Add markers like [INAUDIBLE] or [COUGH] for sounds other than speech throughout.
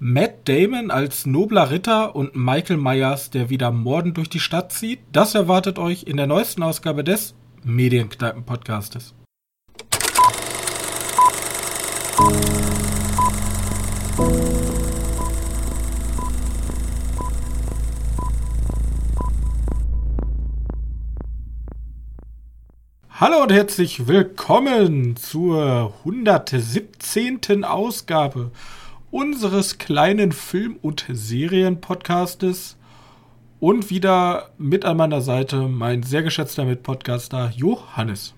Matt Damon als nobler Ritter und Michael Myers, der wieder morden durch die Stadt zieht. Das erwartet euch in der neuesten Ausgabe des Medienkneipen-Podcastes. Hallo und herzlich willkommen zur 117. Ausgabe unseres kleinen Film- und Serienpodcastes. Und wieder mit an meiner Seite mein sehr geschätzter Mitpodcaster Johannes.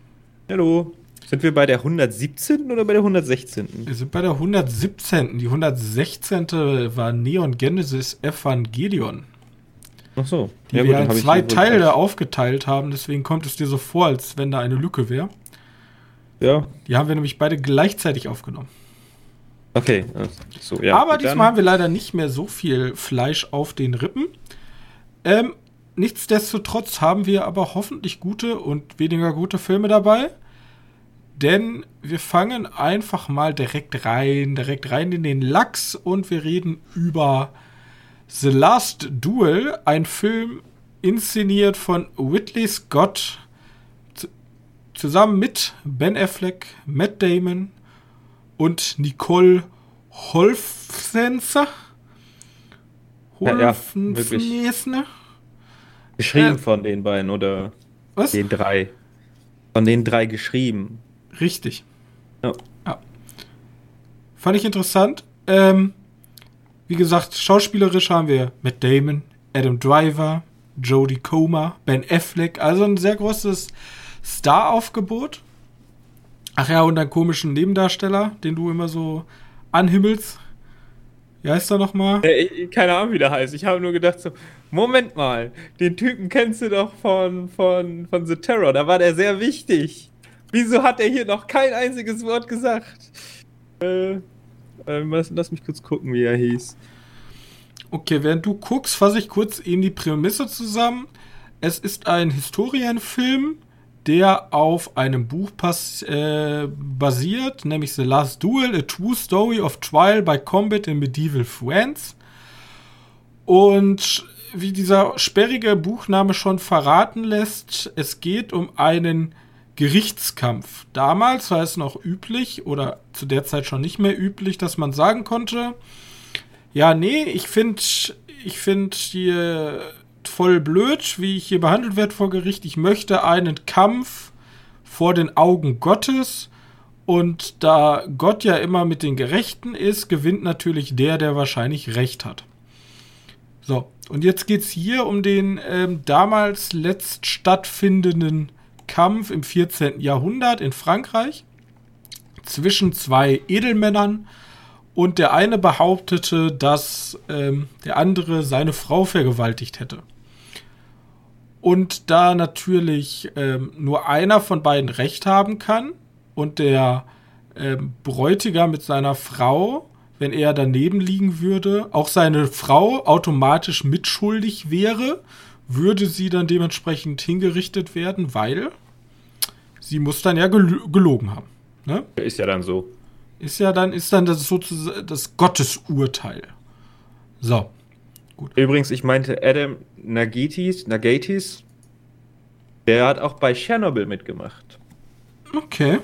Hallo. Sind wir bei der 117. oder bei der 116.? Wir sind bei der 117. Die 116. war Neon Genesis Evangelion. Ach so. Die ja, wir gut, in zwei Teile aufgeteilt haben, deswegen kommt es dir so vor, als wenn da eine Lücke wäre. Ja. Die haben wir nämlich beide gleichzeitig aufgenommen. Okay. So, ja, Aber diesmal haben wir leider nicht mehr so viel Fleisch auf den Rippen. Ähm, nichtsdestotrotz haben wir aber hoffentlich gute und weniger gute Filme dabei. Denn wir fangen einfach mal direkt rein, direkt rein in den Lachs und wir reden über The Last Duel, ein Film inszeniert von Whitley Scott zusammen mit Ben Affleck, Matt Damon, und Nicole Holfsenser. Holfensnesne. Ja, ja, geschrieben äh, von den beiden oder was? den drei. Von den drei geschrieben. Richtig. Ja. ja. Fand ich interessant. Ähm, wie gesagt, schauspielerisch haben wir Matt Damon, Adam Driver, Jodie Comer, Ben Affleck, also ein sehr großes Star-Aufgebot. Ach ja, und einen komischen Nebendarsteller, den du immer so anhimmelst. Wie heißt er nochmal? Äh, keine Ahnung, wie der heißt. Ich habe nur gedacht so, Moment mal, den Typen kennst du doch von, von, von The Terror. Da war der sehr wichtig. Wieso hat er hier noch kein einziges Wort gesagt? Äh, äh, lass mich kurz gucken, wie er hieß. Okay, während du guckst, fasse ich kurz eben die Prämisse zusammen. Es ist ein Historienfilm der auf einem Buch pass, äh, basiert, nämlich The Last Duel, A True Story of Trial by Combat in Medieval France. Und wie dieser sperrige Buchname schon verraten lässt, es geht um einen Gerichtskampf. Damals war es noch üblich oder zu der Zeit schon nicht mehr üblich, dass man sagen konnte, ja, nee, ich finde ich finde hier voll blöd, wie ich hier behandelt werde vor Gericht. Ich möchte einen Kampf vor den Augen Gottes. Und da Gott ja immer mit den Gerechten ist, gewinnt natürlich der, der wahrscheinlich Recht hat. So, und jetzt geht es hier um den ähm, damals letzt stattfindenden Kampf im 14. Jahrhundert in Frankreich zwischen zwei Edelmännern und der eine behauptete, dass ähm, der andere seine Frau vergewaltigt hätte. Und da natürlich ähm, nur einer von beiden Recht haben kann und der ähm, Bräutigam mit seiner Frau, wenn er daneben liegen würde, auch seine Frau automatisch mitschuldig wäre, würde sie dann dementsprechend hingerichtet werden, weil sie muss dann ja gel gelogen haben. Ne? Ist ja dann so. Ist ja dann, ist dann das sozusagen das Gottesurteil. So. Gut. Übrigens, ich meinte Adam Nagitis, Nagatis, der hat auch bei Chernobyl mitgemacht. Okay.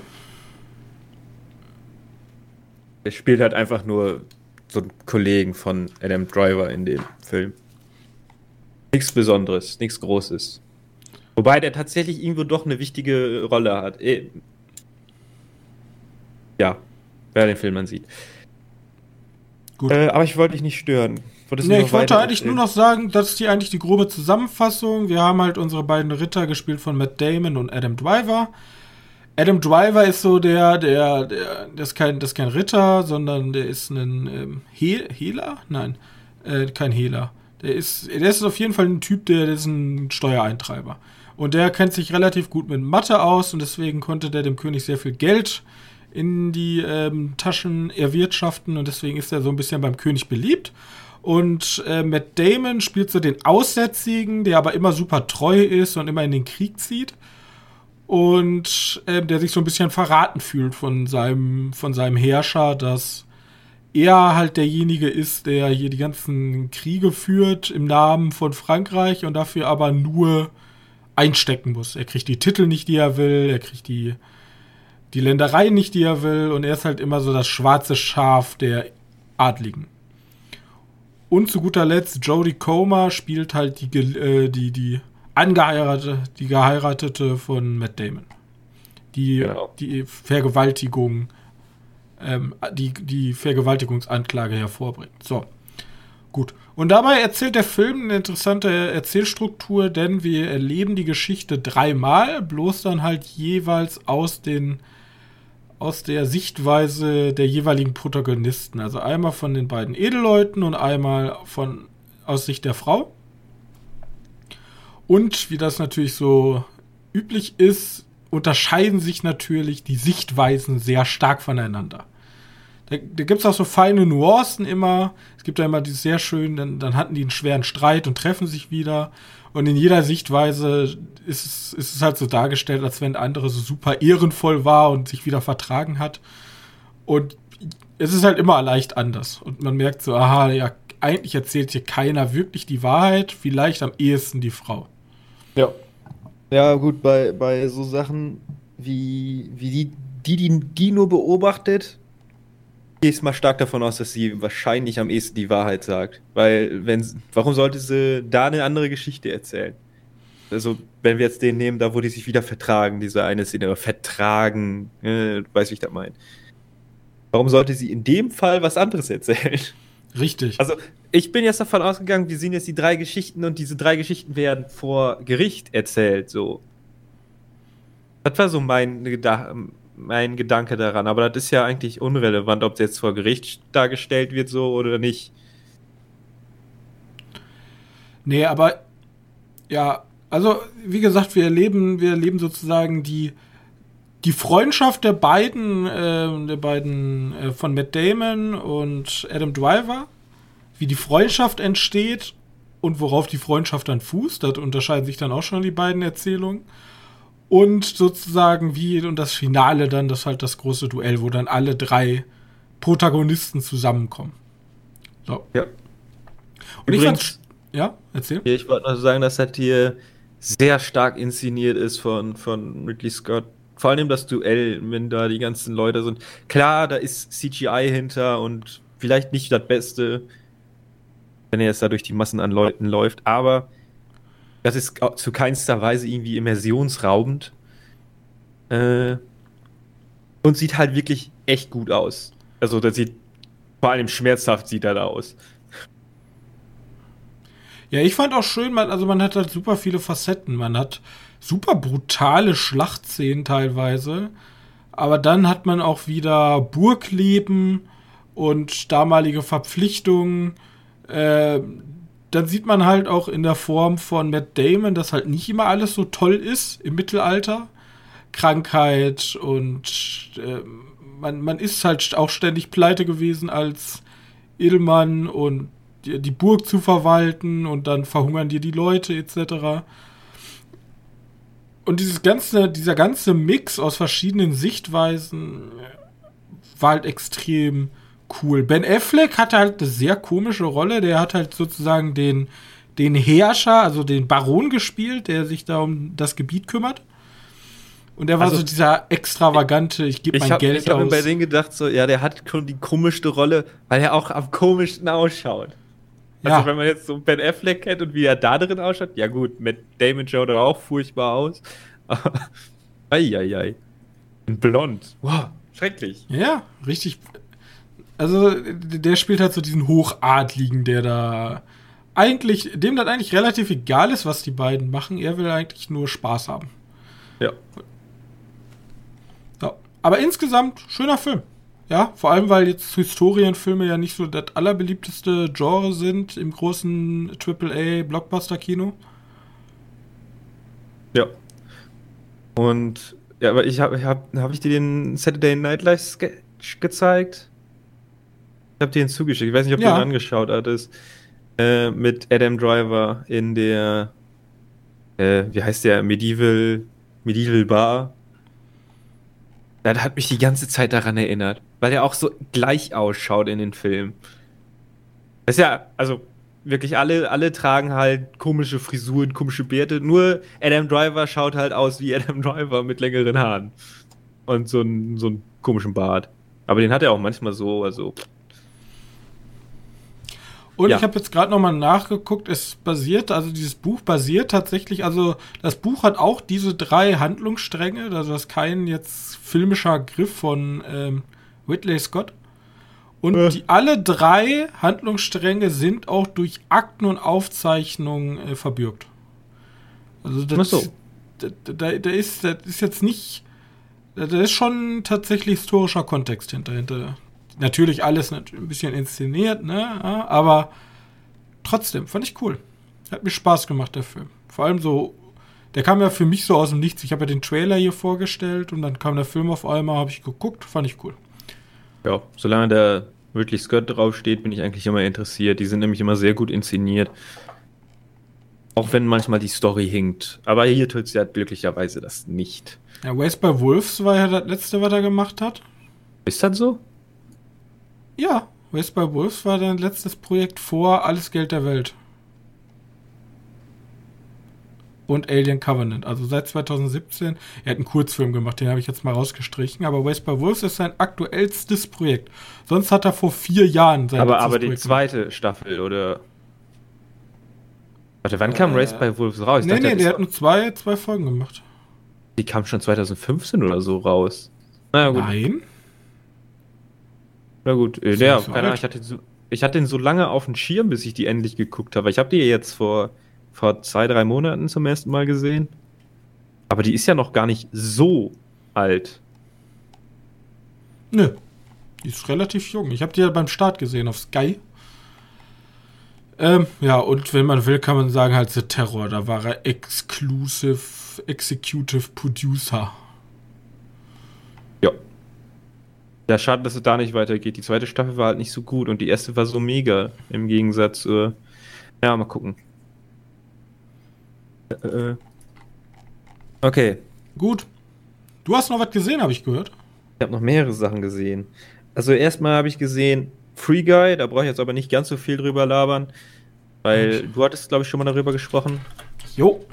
Er spielt halt einfach nur so einen Kollegen von Adam Driver in dem Film. Nichts Besonderes, nichts Großes. Wobei der tatsächlich irgendwo doch eine wichtige Rolle hat. Eh. Ja, wer den Film man sieht. Gut. Äh, aber ich wollte dich nicht stören. Nee, ich wollte eigentlich nur noch sagen, das ist die eigentlich die grobe Zusammenfassung. Wir haben halt unsere beiden Ritter gespielt von Matt Damon und Adam Driver. Adam Driver ist so der, der, der, der ist kein, das ist kein Ritter, sondern der ist ein ähm, He Hehler? Nein, äh, kein Hehler. Der ist, der ist auf jeden Fall ein Typ, der, der ist ein Steuereintreiber. Und der kennt sich relativ gut mit Mathe aus und deswegen konnte der dem König sehr viel Geld in die ähm, Taschen erwirtschaften und deswegen ist er so ein bisschen beim König beliebt. Und äh, Matt Damon spielt so den Aussätzigen, der aber immer super treu ist und immer in den Krieg zieht. Und äh, der sich so ein bisschen verraten fühlt von seinem, von seinem Herrscher, dass er halt derjenige ist, der hier die ganzen Kriege führt im Namen von Frankreich und dafür aber nur einstecken muss. Er kriegt die Titel nicht, die er will, er kriegt die, die Ländereien nicht, die er will und er ist halt immer so das schwarze Schaf der Adligen. Und zu guter Letzt, Jodie Comer spielt halt die, äh, die, die angeheiratete, die geheiratete von Matt Damon. Die, genau. die Vergewaltigung, ähm, die, die Vergewaltigungsanklage hervorbringt. So. Gut. Und dabei erzählt der Film eine interessante Erzählstruktur, denn wir erleben die Geschichte dreimal, bloß dann halt jeweils aus den aus der Sichtweise der jeweiligen Protagonisten. Also einmal von den beiden Edelleuten und einmal von aus Sicht der Frau. Und wie das natürlich so üblich ist, unterscheiden sich natürlich die Sichtweisen sehr stark voneinander. Da, da gibt es auch so feine Nuancen immer. Es gibt ja immer die sehr schön, dann, dann hatten die einen schweren Streit und treffen sich wieder. Und in jeder Sichtweise ist es, ist es halt so dargestellt, als wenn der andere so super ehrenvoll war und sich wieder vertragen hat. Und es ist halt immer leicht anders. Und man merkt so, aha, ja, eigentlich erzählt hier keiner wirklich die Wahrheit, vielleicht am ehesten die Frau. Ja. Ja, gut, bei, bei so Sachen wie, wie die, die, die, die nur beobachtet, gehe mal stark davon aus, dass sie wahrscheinlich am ehesten die Wahrheit sagt. Weil, wenn, warum sollte sie da eine andere Geschichte erzählen? Also, wenn wir jetzt den nehmen, da wo die sich wieder vertragen, diese eine Szene, vertragen, äh, weiß wie ich das meine. Warum sollte sie in dem Fall was anderes erzählen? Richtig. Also, ich bin jetzt davon ausgegangen, wir sehen jetzt die drei Geschichten und diese drei Geschichten werden vor Gericht erzählt, so. Das war so mein, mein Gedanke daran, aber das ist ja eigentlich unrelevant, ob es jetzt vor Gericht dargestellt wird, so oder nicht. Nee, aber ja, also wie gesagt, wir erleben, wir erleben sozusagen die, die Freundschaft der beiden, äh, der beiden äh, von Matt Damon und Adam Driver wie die Freundschaft entsteht und worauf die Freundschaft dann fußt. Da unterscheiden sich dann auch schon die beiden Erzählungen. Und sozusagen wie und das Finale dann, das halt das große Duell, wo dann alle drei Protagonisten zusammenkommen. So. Ja. Und Übrigens, ich fand, ja, erzähl. Ich wollte nur sagen, dass das hier sehr stark inszeniert ist von, von Ridley Scott. Vor allem das Duell, wenn da die ganzen Leute sind. Klar, da ist CGI hinter und vielleicht nicht das Beste, wenn er jetzt da durch die Massen an Leuten läuft, aber das ist zu keinster Weise irgendwie immersionsraubend. Äh, und sieht halt wirklich echt gut aus. Also, das sieht vor allem schmerzhaft sieht er da aus. Ja, ich fand auch schön, man, also man hat halt super viele Facetten. Man hat super brutale Schlachtszenen teilweise. Aber dann hat man auch wieder Burgleben und damalige Verpflichtungen äh, dann sieht man halt auch in der Form von Matt Damon, dass halt nicht immer alles so toll ist im Mittelalter. Krankheit und äh, man, man ist halt auch ständig pleite gewesen als Edelmann und die, die Burg zu verwalten und dann verhungern dir die Leute etc. Und dieses ganze, dieser ganze Mix aus verschiedenen Sichtweisen war halt extrem cool. Ben Affleck hatte halt eine sehr komische Rolle. Der hat halt sozusagen den, den Herrscher, also den Baron gespielt, der sich da um das Gebiet kümmert. Und er war also, so dieser extravagante, ich gebe mein hab, Geld ich aus. Ich habe mir bei denen gedacht, so, ja, der hat schon die komischste Rolle, weil er auch am komischsten ausschaut. Also, ja. wenn man jetzt so Ben Affleck kennt und wie er da drin ausschaut, ja gut, mit Damon schaut er auch furchtbar aus. [LAUGHS] Eieiei. Blond. Wow, schrecklich. Ja, richtig also, der spielt halt so diesen Hochadligen, der da eigentlich, dem das eigentlich relativ egal ist, was die beiden machen. Er will eigentlich nur Spaß haben. Ja. ja. Aber insgesamt schöner Film. Ja, vor allem, weil jetzt Historienfilme ja nicht so das allerbeliebteste Genre sind im großen AAA-Blockbuster-Kino. Ja. Und, ja, aber ich habe, hab, hab ich dir den Saturday Night Live Sketch gezeigt? Ich habe dir den zugeschickt. Ich weiß nicht, ob ja. du ihn angeschaut hattest. Äh, mit Adam Driver in der, äh, wie heißt der, Medieval, Medieval Bar. Das hat mich die ganze Zeit daran erinnert, weil er auch so gleich ausschaut in den Filmen. Das ist ja, also wirklich alle, alle tragen halt komische Frisuren, komische Bärte. Nur Adam Driver schaut halt aus wie Adam Driver mit längeren Haaren. Und so einen so einen komischen Bart. Aber den hat er auch manchmal so, also. Und ja. ich habe jetzt gerade nochmal nachgeguckt, es basiert, also dieses Buch basiert tatsächlich, also das Buch hat auch diese drei Handlungsstränge, also das ist kein jetzt filmischer Griff von ähm, Whitley Scott. Und äh. die, alle drei Handlungsstränge sind auch durch Akten und Aufzeichnungen äh, verbürgt. Also das, so. da, da, da, ist, das ist jetzt nicht, da ist schon tatsächlich historischer Kontext hinter. Natürlich alles ein bisschen inszeniert, ne? Aber trotzdem, fand ich cool. Hat mir Spaß gemacht, der Film. Vor allem so, der kam ja für mich so aus dem Nichts. Ich habe ja den Trailer hier vorgestellt und dann kam der Film auf einmal, habe ich geguckt, fand ich cool. Ja, solange der Ridley Scott draufsteht, bin ich eigentlich immer interessiert. Die sind nämlich immer sehr gut inszeniert. Auch wenn manchmal die Story hinkt. Aber hier tut es ja glücklicherweise das nicht. Ja, Waste by Wolves war ja das letzte, was er gemacht hat. Ist das so? Ja, Waste by Wolves war sein letztes Projekt vor Alles Geld der Welt. und Alien Covenant. Also seit 2017. Er hat einen Kurzfilm gemacht, den habe ich jetzt mal rausgestrichen. Aber West by Wolves ist sein aktuellstes Projekt. Sonst hat er vor vier Jahren sein Aber, aber die zweite gemacht. Staffel, oder? Warte, wann kam äh, Race by Wolves raus? Ich nee, dachte, nee, der hat nur zwei, zwei Folgen gemacht. Die kam schon 2015 oder so raus. Naja, gut. Nein. Na gut, äh, ja, so keine Ahnung, ich hatte, so, ich hatte den so lange auf dem Schirm, bis ich die endlich geguckt habe. Ich habe die jetzt vor vor zwei, drei Monaten zum ersten Mal gesehen. Aber die ist ja noch gar nicht so alt. Nö. Die ist relativ jung. Ich habe die ja beim Start gesehen auf Sky. Ähm, ja, und wenn man will, kann man sagen, halt The Terror. Da war er Exclusive Executive Producer. Ja. Ja, schade, dass es da nicht weitergeht. Die zweite Staffel war halt nicht so gut und die erste war so mega im Gegensatz zu. Ja, mal gucken. Äh, äh. okay. Gut. Du hast noch was gesehen, habe ich gehört. Ich habe noch mehrere Sachen gesehen. Also erstmal habe ich gesehen Free Guy, da brauche ich jetzt aber nicht ganz so viel drüber labern, weil Und? du hattest, glaube ich, schon mal darüber gesprochen. Jo.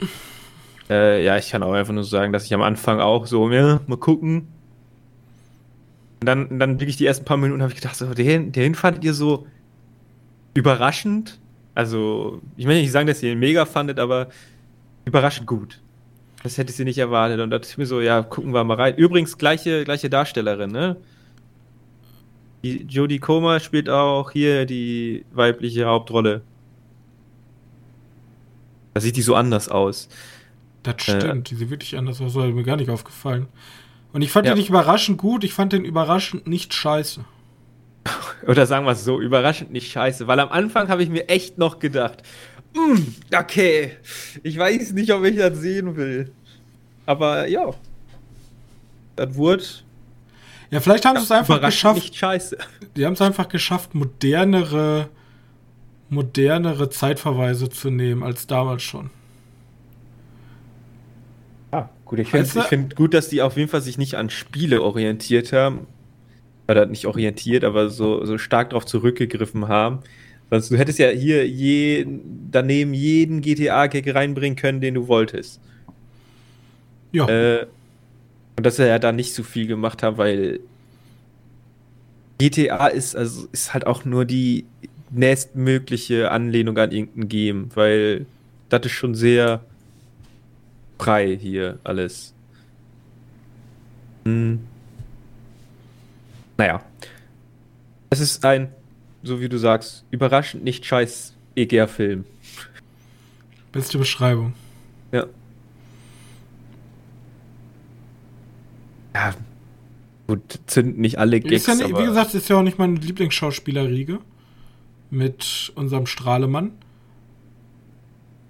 Äh, ja, ich kann auch einfach nur sagen, dass ich am Anfang auch so, ja, mal gucken. Und dann, dann wirklich die ersten paar Minuten habe ich gedacht, so, den, den fandet ihr so überraschend. Also, ich will nicht sagen, dass ihr ihn mega fandet, aber überraschend gut. Das hätte sie nicht erwartet. Und da dachte ich mir so, ja, gucken wir mal rein. Übrigens, gleiche, gleiche Darstellerin, ne? Die Jodie Comer spielt auch hier die weibliche Hauptrolle. Da sieht die so anders aus. Das stimmt, äh, die sieht wirklich anders aus, das ist mir gar nicht aufgefallen. Und ich fand ja. den nicht überraschend gut, ich fand den überraschend nicht scheiße. [LAUGHS] Oder sagen wir es so, überraschend nicht scheiße, weil am Anfang habe ich mir echt noch gedacht, mm, okay, ich weiß nicht, ob ich das sehen will. Aber ja, das wurde. Ja, vielleicht haben sie es einfach geschafft. Nicht scheiße. Die haben es einfach geschafft, modernere, modernere Zeitverweise zu nehmen als damals schon. Gut, ich finde find gut, dass die auf jeden Fall sich nicht an Spiele orientiert haben. Oder nicht orientiert, aber so, so stark darauf zurückgegriffen haben. Sonst du hättest ja hier je, daneben jeden GTA-Gag reinbringen können, den du wolltest. Ja. Äh, und dass er ja da nicht so viel gemacht hat, weil GTA ist, also ist halt auch nur die nächstmögliche Anlehnung an irgendein Game, weil das ist schon sehr frei hier alles. Hm. Naja. Es ist ein so wie du sagst, überraschend nicht scheiß EGR-Film. Beste Beschreibung. Ja. Ja. Gut, sind nicht alle Gags, ja nicht, Wie gesagt, ist ja auch nicht meine Lieblingsschauspielerriege. Mit unserem Strahlemann.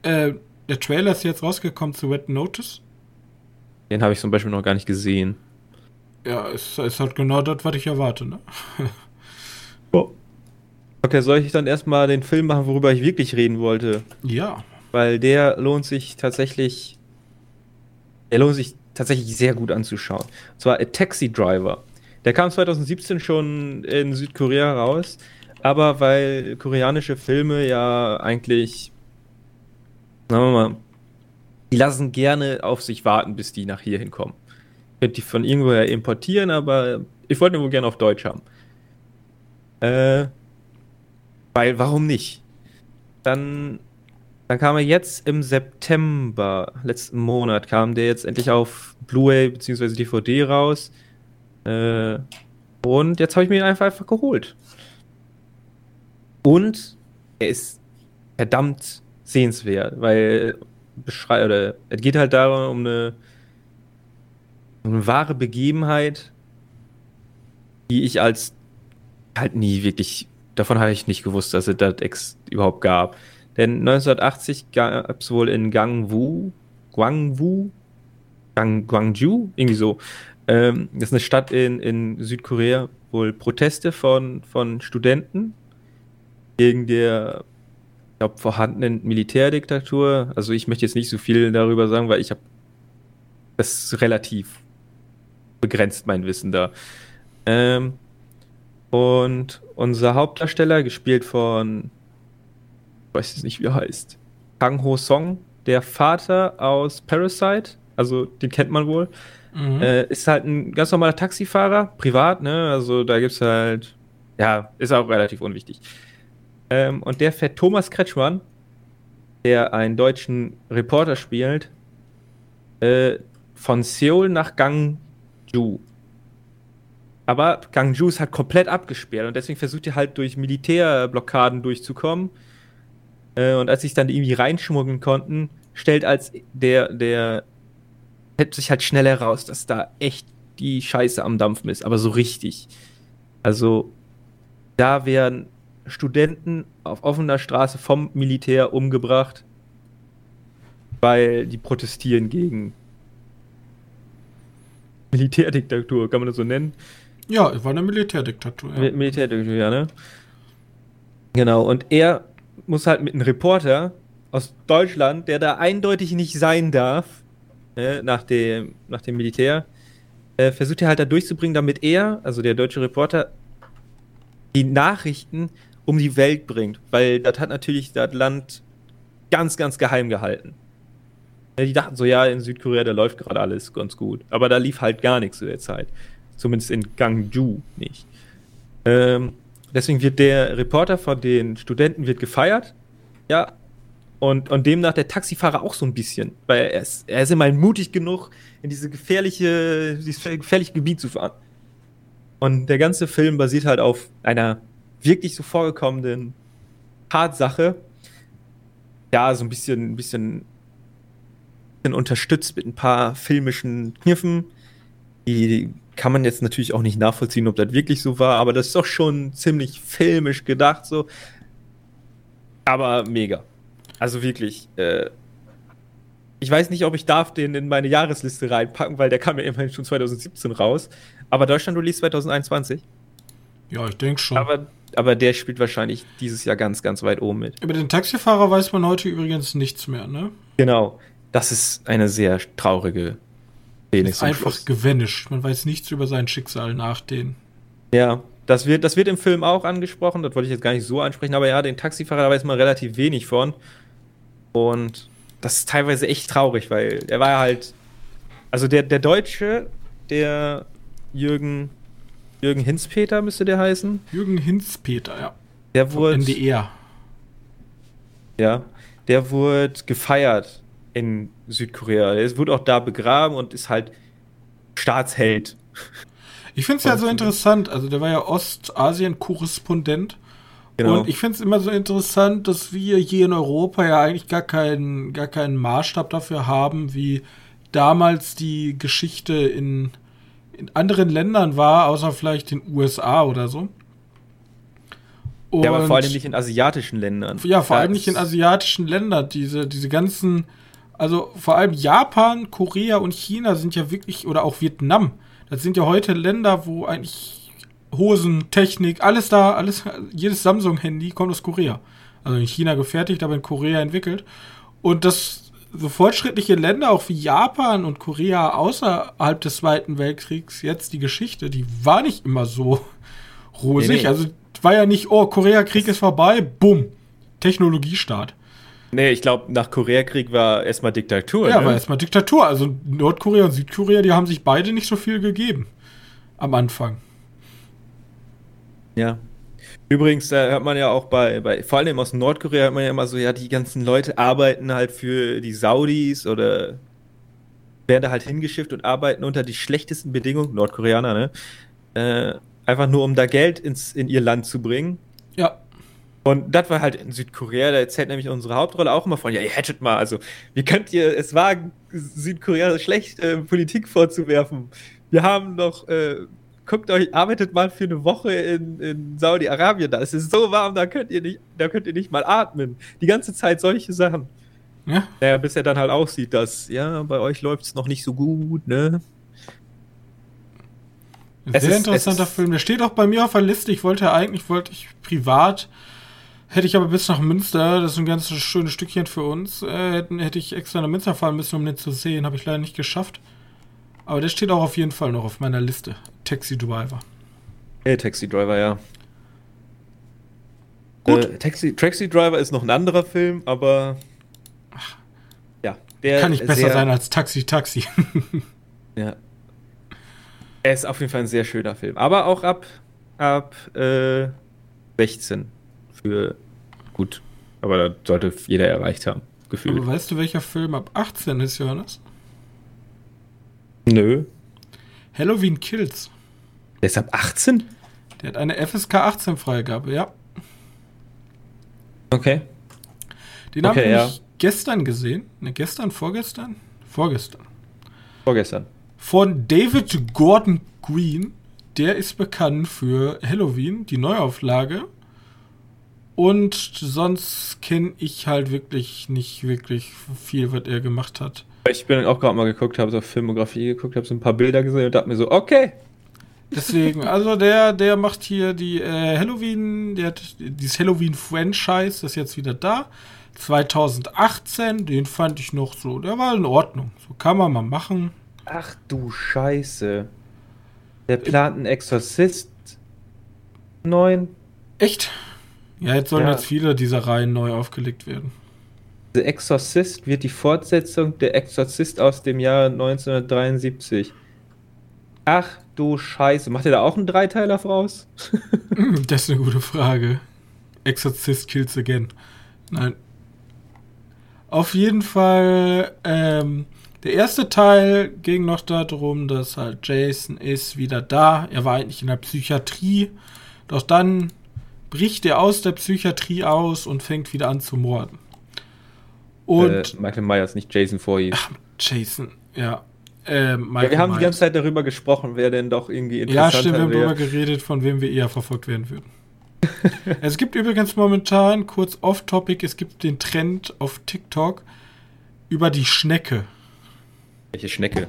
Äh, der Trailer ist jetzt rausgekommen zu Red Notice. Den habe ich zum Beispiel noch gar nicht gesehen. Ja, es ist halt genau das, was ich erwarte, ne? oh. Okay, soll ich dann erstmal den Film machen, worüber ich wirklich reden wollte? Ja. Weil der lohnt sich tatsächlich. Der lohnt sich tatsächlich sehr gut anzuschauen. Und zwar A Taxi Driver. Der kam 2017 schon in Südkorea raus, aber weil koreanische Filme ja eigentlich, sagen wir mal, die lassen gerne auf sich warten, bis die nach hier hinkommen. Könnt die von irgendwoher importieren, aber ich wollte wohl gerne auf Deutsch haben. Äh, weil, warum nicht? Dann, dann kam er jetzt im September, letzten Monat, kam der jetzt endlich auf Blu-ray bzw. DVD raus. Äh, und jetzt habe ich mir ihn einfach, einfach geholt. Und er ist verdammt sehenswert, weil oder es geht halt darum um eine, um eine wahre Begebenheit, die ich als halt nie wirklich, davon habe ich nicht gewusst, dass es das Ex überhaupt gab. Denn 1980 gab es wohl in Gangwu, Gwangwu, Gang, Gwangju, irgendwie so, ähm, das ist eine Stadt in, in Südkorea, wohl Proteste von, von Studenten gegen der glaube, vorhandenen Militärdiktatur. Also ich möchte jetzt nicht so viel darüber sagen, weil ich habe das relativ begrenzt mein Wissen da. Ähm, und unser Hauptdarsteller, gespielt von, ich weiß jetzt nicht, wie er heißt, Kang Ho Song, der Vater aus Parasite, also den kennt man wohl, mhm. äh, ist halt ein ganz normaler Taxifahrer, privat, ne? Also da gibt es halt, ja, ist auch relativ unwichtig. Ähm, und der fährt Thomas Kretschmann, der einen deutschen Reporter spielt, äh, von Seoul nach Gangju. Aber Gangju ist halt komplett abgesperrt und deswegen versucht er halt durch Militärblockaden durchzukommen. Äh, und als es dann irgendwie reinschmuggeln konnten, stellt als der, der, hält sich halt schnell heraus, dass da echt die Scheiße am Dampfen ist, aber so richtig. Also, da werden Studenten auf offener Straße vom Militär umgebracht, weil die protestieren gegen Militärdiktatur, kann man das so nennen? Ja, es war eine Militärdiktatur. Ja. Militärdiktatur, ja, ne? Genau, und er muss halt mit einem Reporter aus Deutschland, der da eindeutig nicht sein darf, ne, nach, dem, nach dem Militär, äh, versucht er halt da durchzubringen, damit er, also der deutsche Reporter, die Nachrichten um die Welt bringt, weil das hat natürlich das Land ganz, ganz geheim gehalten. Die dachten so, ja, in Südkorea, da läuft gerade alles ganz gut. Aber da lief halt gar nichts zu der Zeit. Zumindest in Gangju nicht. Ähm, deswegen wird der Reporter von den Studenten wird gefeiert. Ja. Und, und demnach der Taxifahrer auch so ein bisschen. Weil er ist, er ist immer mutig genug, in diese gefährliche, dieses gefährliche Gebiet zu fahren. Und der ganze Film basiert halt auf einer wirklich so vorgekommenen Tatsache. Ja, so ein bisschen, ein bisschen, bisschen unterstützt mit ein paar filmischen Kniffen. Die kann man jetzt natürlich auch nicht nachvollziehen, ob das wirklich so war, aber das ist doch schon ziemlich filmisch gedacht so. Aber mega. Also wirklich, äh, ich weiß nicht, ob ich darf den in meine Jahresliste reinpacken, weil der kam ja immerhin schon 2017 raus. Aber Deutschland Release 2021. Ja, ich denke schon. Aber aber der spielt wahrscheinlich dieses Jahr ganz, ganz weit oben mit. Über den Taxifahrer weiß man heute übrigens nichts mehr, ne? Genau. Das ist eine sehr traurige Szene. Ist einfach gewennischt. Man weiß nichts über sein Schicksal nach den. Ja, das wird, das wird im Film auch angesprochen. Das wollte ich jetzt gar nicht so ansprechen. Aber ja, den Taxifahrer, da weiß man relativ wenig von. Und das ist teilweise echt traurig, weil er war ja halt. Also der, der Deutsche, der Jürgen Jürgen Hinzpeter müsste der heißen. Jürgen Hinzpeter, ja. Der wurde. NDR. Ja. Der wurde gefeiert in Südkorea. Er wurde auch da begraben und ist halt Staatsheld. Ich finde es ja so interessant. Also, der war ja Ostasien-Korrespondent. Genau. Und ich finde es immer so interessant, dass wir hier in Europa ja eigentlich gar keinen, gar keinen Maßstab dafür haben, wie damals die Geschichte in in anderen Ländern war, außer vielleicht den USA oder so. Und ja, aber vor allem nicht in asiatischen Ländern. Ja, vor allem nicht in asiatischen Ländern. Diese, diese ganzen, also vor allem Japan, Korea und China sind ja wirklich, oder auch Vietnam, das sind ja heute Länder, wo eigentlich Hosen, Technik, alles da, alles, jedes Samsung-Handy kommt aus Korea. Also in China gefertigt, aber in Korea entwickelt. Und das so fortschrittliche Länder auch wie Japan und Korea außerhalb des Zweiten Weltkriegs jetzt die Geschichte, die war nicht immer so rosig. Nee, nee. Also war ja nicht, oh, Koreakrieg ist vorbei, bumm, Technologiestart. Nee, ich glaube, nach Koreakrieg war erstmal Diktatur. Ja, ne? war erstmal Diktatur. Also Nordkorea und Südkorea, die haben sich beide nicht so viel gegeben am Anfang. Ja. Übrigens, da hört man ja auch bei, bei, vor allem aus Nordkorea hört man ja immer so, ja, die ganzen Leute arbeiten halt für die Saudis oder werden da halt hingeschifft und arbeiten unter die schlechtesten Bedingungen, Nordkoreaner, ne? Äh, einfach nur, um da Geld ins, in ihr Land zu bringen. Ja. Und das war halt in Südkorea, da erzählt nämlich unsere Hauptrolle auch immer von, ja, ihr hättet mal, also, wie könnt ihr es wagen, Südkorea schlecht äh, Politik vorzuwerfen? Wir haben doch, äh, guckt euch, arbeitet mal für eine Woche in, in Saudi-Arabien, da ist es so warm, da könnt ihr nicht, da könnt ihr nicht mal atmen. Die ganze Zeit solche Sachen. Ja. Naja, bis er dann halt auch sieht, dass, ja, bei euch läuft es noch nicht so gut, ne? Sehr ist, interessanter Film. Der steht auch bei mir auf der Liste. Ich wollte eigentlich, wollte ich privat, hätte ich aber bis nach Münster, das ist ein ganz schönes Stückchen für uns, äh, hätte, hätte ich extra nach Münster fahren müssen, um den zu sehen. Habe ich leider nicht geschafft. Aber der steht auch auf jeden Fall noch auf meiner Liste. Taxi Driver. Hey, Taxi Driver, ja. Gut. Äh, Taxi, Taxi Driver ist noch ein anderer Film, aber. Ach, ja, der. Kann nicht besser sein als Taxi Taxi. [LAUGHS] ja. Er ist auf jeden Fall ein sehr schöner Film. Aber auch ab, ab äh, 16. Für gut. Aber da sollte jeder erreicht haben. Gefühlt. Aber weißt du, welcher Film ab 18 ist, Johannes? Nö. Halloween Kills. Der ist ab 18? Der hat eine FSK 18 Freigabe, ja. Okay. Den okay, habe ich ja. gestern gesehen. Ne, gestern, vorgestern? Vorgestern. Vorgestern. Von David Gordon Green. Der ist bekannt für Halloween, die Neuauflage. Und sonst kenne ich halt wirklich nicht wirklich viel, was er gemacht hat. Ich bin auch gerade mal geguckt, habe so Filmografie geguckt, habe so ein paar Bilder gesehen und dachte mir so, okay. Deswegen, also der, der macht hier die äh, Halloween, der hat dieses Halloween-Franchise, das ist jetzt wieder da. 2018, den fand ich noch so, der war in Ordnung. So kann man mal machen. Ach du Scheiße. Der plant einen Exorzist 9. Echt? Ja, jetzt sollen ja. jetzt viele dieser Reihen neu aufgelegt werden. The Exorcist wird die Fortsetzung der Exorzist aus dem Jahr 1973. Ach du Scheiße. Macht ihr da auch einen Dreiteiler voraus? [LAUGHS] das ist eine gute Frage. Exorzist kills again. Nein. Auf jeden Fall, ähm, der erste Teil ging noch darum, dass halt Jason ist wieder da. Er war eigentlich in der Psychiatrie. Doch dann bricht er aus der Psychiatrie aus und fängt wieder an zu morden. Und äh, Michael Myers, nicht Jason Voorhees. Ach, Jason, ja. Äh, ja, wir haben Myers. die ganze Zeit darüber gesprochen, wer denn doch irgendwie interessant Ja, stimmt, wir haben darüber geredet, von wem wir eher verfolgt werden würden. [LAUGHS] es gibt übrigens momentan, kurz off-topic, es gibt den Trend auf TikTok über die Schnecke. Welche Schnecke?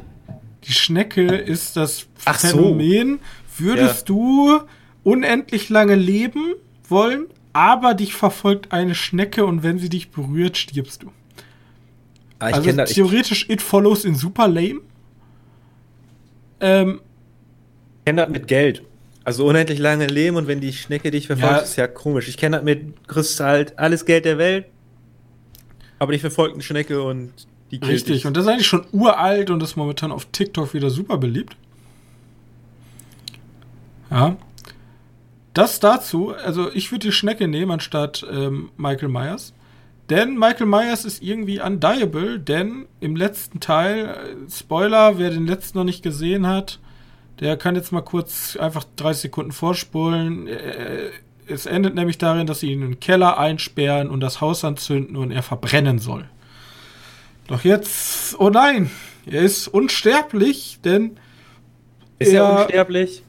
Die Schnecke ist das Ach Phänomen, so. würdest ja. du unendlich lange leben wollen, aber dich verfolgt eine Schnecke und wenn sie dich berührt, stirbst du. Ah, also das, theoretisch It Follows in super lame. Ähm, ich kenne das mit Geld. Also unendlich lange leben und wenn die Schnecke dich verfolgt, ja. ist ja komisch. Ich kenne das mit, kriegst halt alles Geld der Welt, aber dich verfolgt eine Schnecke und die killt Richtig, dich. und das ist eigentlich schon uralt und ist momentan auf TikTok wieder super beliebt. Ja. Das dazu, also ich würde die Schnecke nehmen anstatt ähm, Michael Myers. Denn Michael Myers ist irgendwie undiable, denn im letzten Teil, äh, Spoiler, wer den letzten noch nicht gesehen hat, der kann jetzt mal kurz einfach 30 Sekunden vorspulen. Äh, es endet nämlich darin, dass sie ihn in den Keller einsperren und das Haus anzünden und er verbrennen soll. Doch jetzt, oh nein, er ist unsterblich, denn ist er, er unsterblich?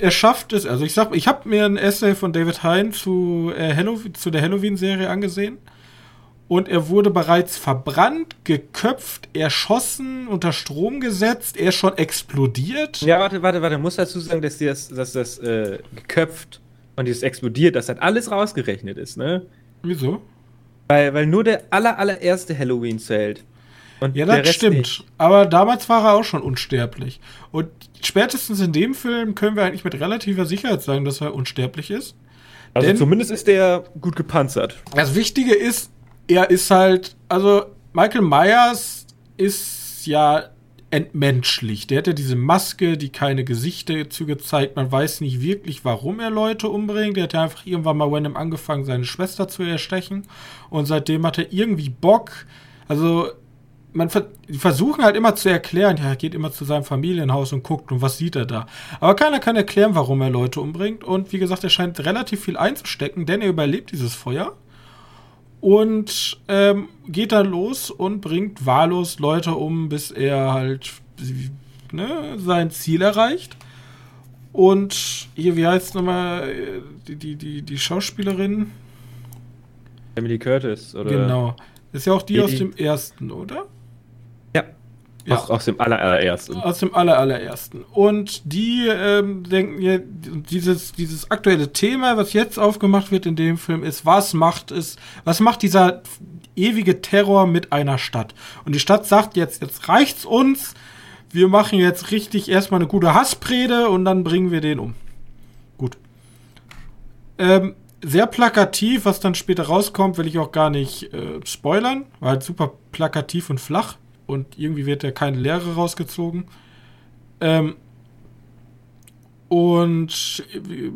er schafft es, also ich sag, ich habe mir ein Essay von David Hein zu, äh, Halloween, zu der Halloween-Serie angesehen und er wurde bereits verbrannt, geköpft, erschossen, unter Strom gesetzt, er ist schon explodiert. Ja, warte, warte, warte, muss dazu sagen, dass das, dass das äh, geköpft und dieses explodiert, dass das alles rausgerechnet ist, ne? Wieso? Weil, weil nur der aller, allererste Halloween zählt. Und ja, das stimmt. Nicht. Aber damals war er auch schon unsterblich. Und spätestens in dem Film können wir eigentlich mit relativer Sicherheit sagen, dass er unsterblich ist. Also Denn, zumindest ist der gut gepanzert. Das Wichtige ist, er ist halt, also Michael Myers ist ja entmenschlicht. Der hat ja diese Maske, die keine Gesichtszüge zeigt. Man weiß nicht wirklich, warum er Leute umbringt. Der hat ja einfach irgendwann mal random angefangen, seine Schwester zu erstechen. Und seitdem hat er irgendwie Bock. Also, man die versuchen halt immer zu erklären, ja, er geht immer zu seinem Familienhaus und guckt und was sieht er da. Aber keiner kann erklären, warum er Leute umbringt. Und wie gesagt, er scheint relativ viel einzustecken, denn er überlebt dieses Feuer und ähm, geht dann los und bringt wahllos Leute um, bis er halt ne, sein Ziel erreicht. Und hier, wie heißt nochmal äh, die, die, die, die Schauspielerin? Emily Curtis, oder? Genau. Ist ja auch die, die aus dem ersten, oder? Ja. Aus, aus dem allerersten. Aus dem allerersten. Und die ähm, denken ja, dieses, dieses aktuelle Thema, was jetzt aufgemacht wird in dem Film, ist, was macht es, was macht dieser ewige Terror mit einer Stadt? Und die Stadt sagt jetzt, jetzt reicht's uns, wir machen jetzt richtig erstmal eine gute Hassprede und dann bringen wir den um. Gut. Ähm, sehr plakativ, was dann später rauskommt, will ich auch gar nicht äh, spoilern, war halt super plakativ und flach und irgendwie wird ja keine Lehre rausgezogen. Ähm, und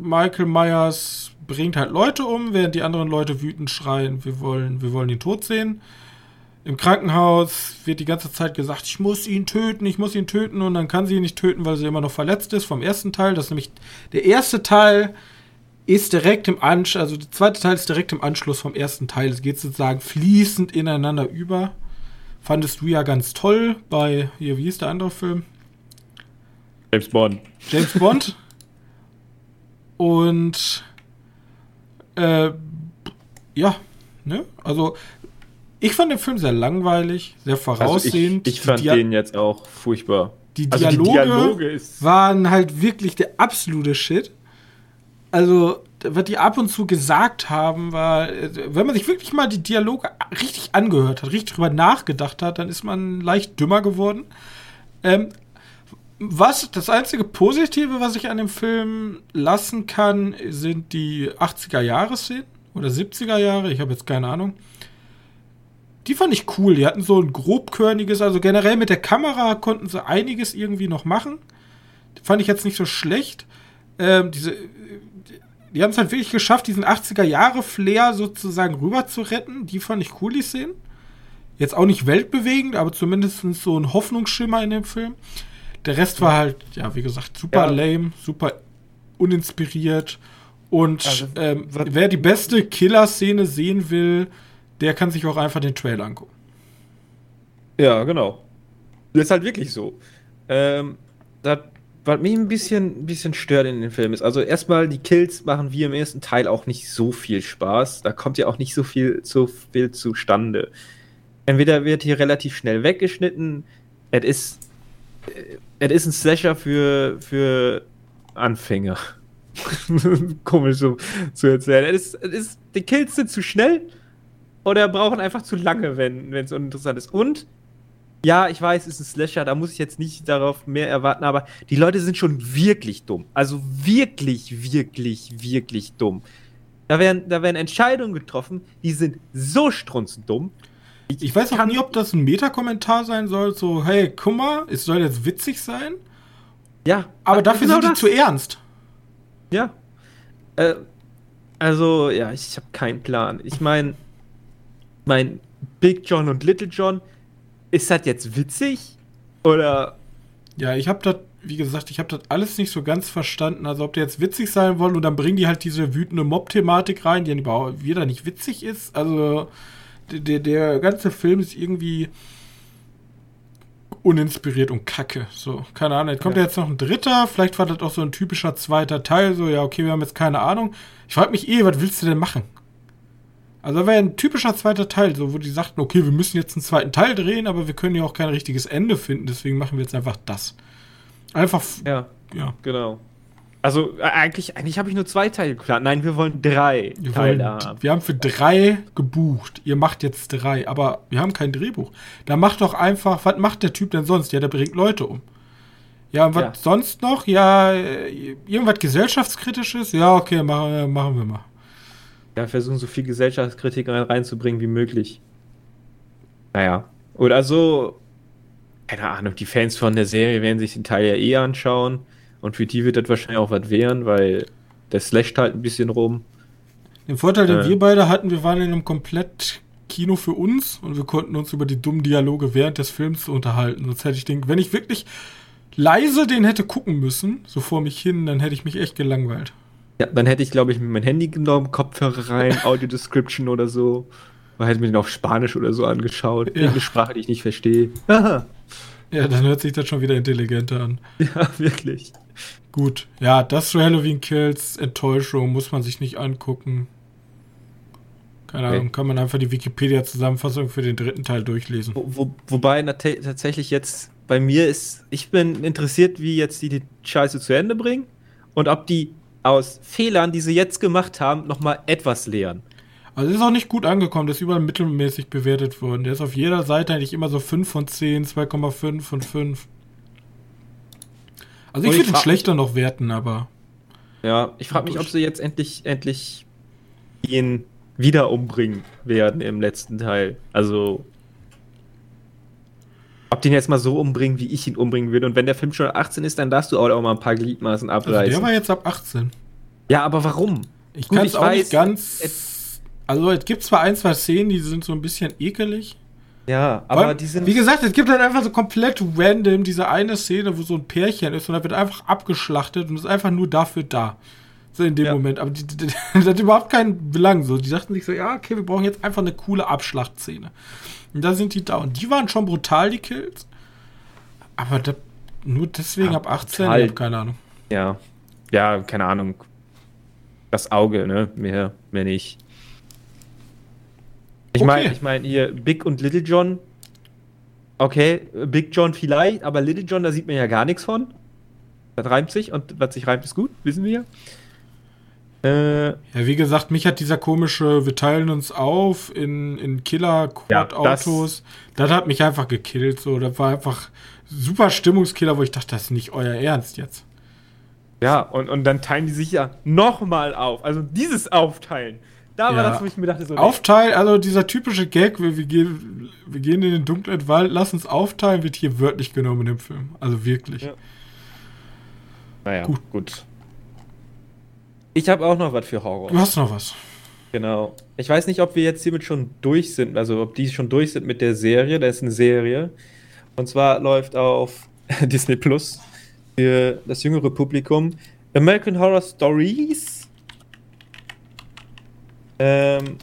Michael Myers bringt halt Leute um, während die anderen Leute wütend schreien, wir wollen, wir wollen ihn tot sehen. Im Krankenhaus wird die ganze Zeit gesagt, ich muss ihn töten, ich muss ihn töten und dann kann sie ihn nicht töten, weil sie immer noch verletzt ist vom ersten Teil. Das ist nämlich der erste Teil ist direkt im Anschluss, also der zweite Teil ist direkt im Anschluss vom ersten Teil. Es geht sozusagen fließend ineinander über fandest du ja ganz toll bei, hier, wie hieß der andere Film? James Bond. James Bond. [LAUGHS] Und äh, ja, ne? Also ich fand den Film sehr langweilig, sehr voraussehend. Also ich, ich fand den jetzt auch furchtbar. Die Dialoge, also die Dialoge waren halt wirklich der absolute Shit. Also was die ab und zu gesagt haben, war, wenn man sich wirklich mal die Dialoge richtig angehört hat, richtig drüber nachgedacht hat, dann ist man leicht dümmer geworden. Ähm, was das einzige Positive, was ich an dem Film lassen kann, sind die 80er Jahre Szenen oder 70er Jahre, ich habe jetzt keine Ahnung. Die fand ich cool. Die hatten so ein grobkörniges, also generell mit der Kamera konnten sie einiges irgendwie noch machen. Die fand ich jetzt nicht so schlecht. Ähm, diese die haben es halt wirklich geschafft, diesen 80er-Jahre-Flair sozusagen rüber zu retten. Die fand ich cool, die Szenen. Jetzt auch nicht weltbewegend, aber zumindest so ein Hoffnungsschimmer in dem Film. Der Rest war halt, ja, wie gesagt, super ja. lame, super uninspiriert. Und also, ähm, wer die beste Killer-Szene sehen will, der kann sich auch einfach den Trailer angucken. Ja, genau. Das ist halt wirklich so. Ähm, das was mich ein bisschen, ein bisschen stört in dem Film ist, also erstmal, die Kills machen wie im ersten Teil auch nicht so viel Spaß. Da kommt ja auch nicht so viel, so viel zustande. Entweder wird hier relativ schnell weggeschnitten, es ist, äh, ist ein Slasher für, für Anfänger. [LAUGHS] Komisch so zu erzählen. Es es ist, die Kills sind zu schnell oder brauchen einfach zu lange, wenn es uninteressant ist. Und ja, ich weiß, es ist ein Slasher, da muss ich jetzt nicht darauf mehr erwarten, aber die Leute sind schon wirklich dumm. Also wirklich, wirklich, wirklich dumm. Da werden, da werden Entscheidungen getroffen, die sind so strunzdumm. Ich, ich weiß auch nie, ob das ein Meta-Kommentar sein soll, so, hey, guck mal, es soll jetzt witzig sein. Ja. Aber dafür genau sind die das. zu ernst. Ja. Äh, also, ja, ich habe keinen Plan. Ich meine, mein Big John und Little John, ist das jetzt witzig? Oder. Ja, ich habe das, wie gesagt, ich habe das alles nicht so ganz verstanden. Also, ob die jetzt witzig sein wollen und dann bringen die halt diese wütende Mob-Thematik rein, die überhaupt wieder nicht witzig ist. Also, der, der ganze Film ist irgendwie uninspiriert und kacke. So, keine Ahnung. Jetzt kommt ja. jetzt noch ein dritter. Vielleicht war das auch so ein typischer zweiter Teil. So, ja, okay, wir haben jetzt keine Ahnung. Ich frage mich eh, was willst du denn machen? Also wäre ein typischer zweiter Teil, so wo die sagten, okay, wir müssen jetzt einen zweiten Teil drehen, aber wir können ja auch kein richtiges Ende finden, deswegen machen wir jetzt einfach das. Einfach. Ja, ja. genau. Also äh, eigentlich, eigentlich habe ich nur zwei Teile geplant. Nein, wir wollen drei Wir, Teile wollen, haben. wir haben für drei gebucht. Ihr macht jetzt drei, aber wir haben kein Drehbuch. Da macht doch einfach, was macht der Typ denn sonst? Ja, der bringt Leute um. Ja, und was Ja. sonst noch? Ja, äh, irgendwas gesellschaftskritisches? Ja, okay, machen, machen wir mal. Ja, versuchen so viel Gesellschaftskritik rein- reinzubringen wie möglich. Naja. Oder so, keine Ahnung, die Fans von der Serie werden sich den Teil ja eh anschauen. Und für die wird das wahrscheinlich auch was wehren, weil der slasht halt ein bisschen rum. Den Vorteil, den Äh. wir beide hatten, wir waren in einem komplett Kino für uns und wir konnten uns über die dummen Dialoge während des Films unterhalten. Sonst hätte ich den, wenn ich wirklich leise den hätte gucken müssen, so vor mich hin, dann hätte ich mich echt gelangweilt. Ja, dann hätte ich, glaube ich, mein Handy genommen, Kopfhörer rein, [LAUGHS] Audio Description oder so. Oder hätte mir den auf Spanisch oder so angeschaut. Ja. Irgendeine Sprache, die ich nicht verstehe. Aha. [LAUGHS] Ja, dann hört sich das schon wieder intelligenter an. [LAUGHS] Ja, wirklich. Gut, ja, das zu Halloween Kills, Enttäuschung, muss man sich nicht angucken. Keine Okay. Ahnung, kann man einfach die Wikipedia-Zusammenfassung für den dritten Teil durchlesen. Wo, wo, wobei tatsächlich jetzt bei mir ist, ich bin interessiert, wie jetzt die die Scheiße zu Ende bringen und ob die aus Fehlern, die sie jetzt gemacht haben, nochmal etwas lehren. Also ist auch nicht gut angekommen, der ist überall mittelmäßig bewertet worden. Der ist auf jeder Seite eigentlich immer so 5 von 10, 2,5 von 5. Also ich ich würde ihn schlechter noch werten, aber Ja, ich frage mich, ob sie jetzt endlich, endlich ihn wieder umbringen werden im letzten Teil. Also, ob den jetzt mal so umbringen, wie ich ihn umbringen würde. Und wenn der Film schon 18 ist, dann darfst du auch mal ein paar Gliedmaßen also abreißen. der war jetzt ab 18. ja, aber warum? Ich kann es auch weiß, nicht ganz... Also es gibt zwar ein, zwei Szenen, die sind so ein bisschen ekelig. Ja, aber allem, die sind. Wie gesagt, es gibt halt einfach so komplett random diese eine Szene, wo so ein Pärchen ist und da wird einfach abgeschlachtet und ist einfach nur dafür da. So in dem Ja. Moment. Aber die, die, die, [LAUGHS] das hat überhaupt keinen Belang. So. Die dachten sich so, ja, okay, wir brauchen jetzt einfach eine coole Abschlachtszene. Und da sind die da. Und die waren schon brutal, die Kills. Aber da, nur deswegen Ja, ab 18, brutal. ich hab keine Ahnung. Ja. Ja, keine Ahnung. Das Auge, ne? Mehr, mehr nicht. Ich Okay. meine, ich meine hier Big und Little John. Okay, Big John vielleicht, aber Little John, da sieht man ja gar nichts von. Das reimt sich und was sich reimt, ist gut, wissen wir. Äh, Ja, wie gesagt, mich hat dieser komische, wir teilen uns auf in, in Killer-Quad-Autos, das, hat mich einfach gekillt. So. Das war einfach super Stimmungskiller, wo ich dachte, das ist nicht euer Ernst jetzt. ja, und, und dann teilen die sich ja nochmal auf. Also dieses Aufteilen. Da war Ja. das, wo ich mir dachte, so. Aufteilen, also dieser typische Gag, wir, wir, gehen, wir gehen in den dunklen Wald, lass uns aufteilen, wird hier wörtlich genommen im Film. Also wirklich. Ja. Naja, Gut. gut. Ich habe auch noch was für Horror. Du hast noch was. Genau. Ich weiß nicht, ob wir jetzt hiermit schon durch sind, also ob die schon durch sind mit der Serie. Da ist eine Serie. Und zwar läuft auf [LAUGHS] Disney Plus für das jüngere Publikum American Horror Stories. Ähm,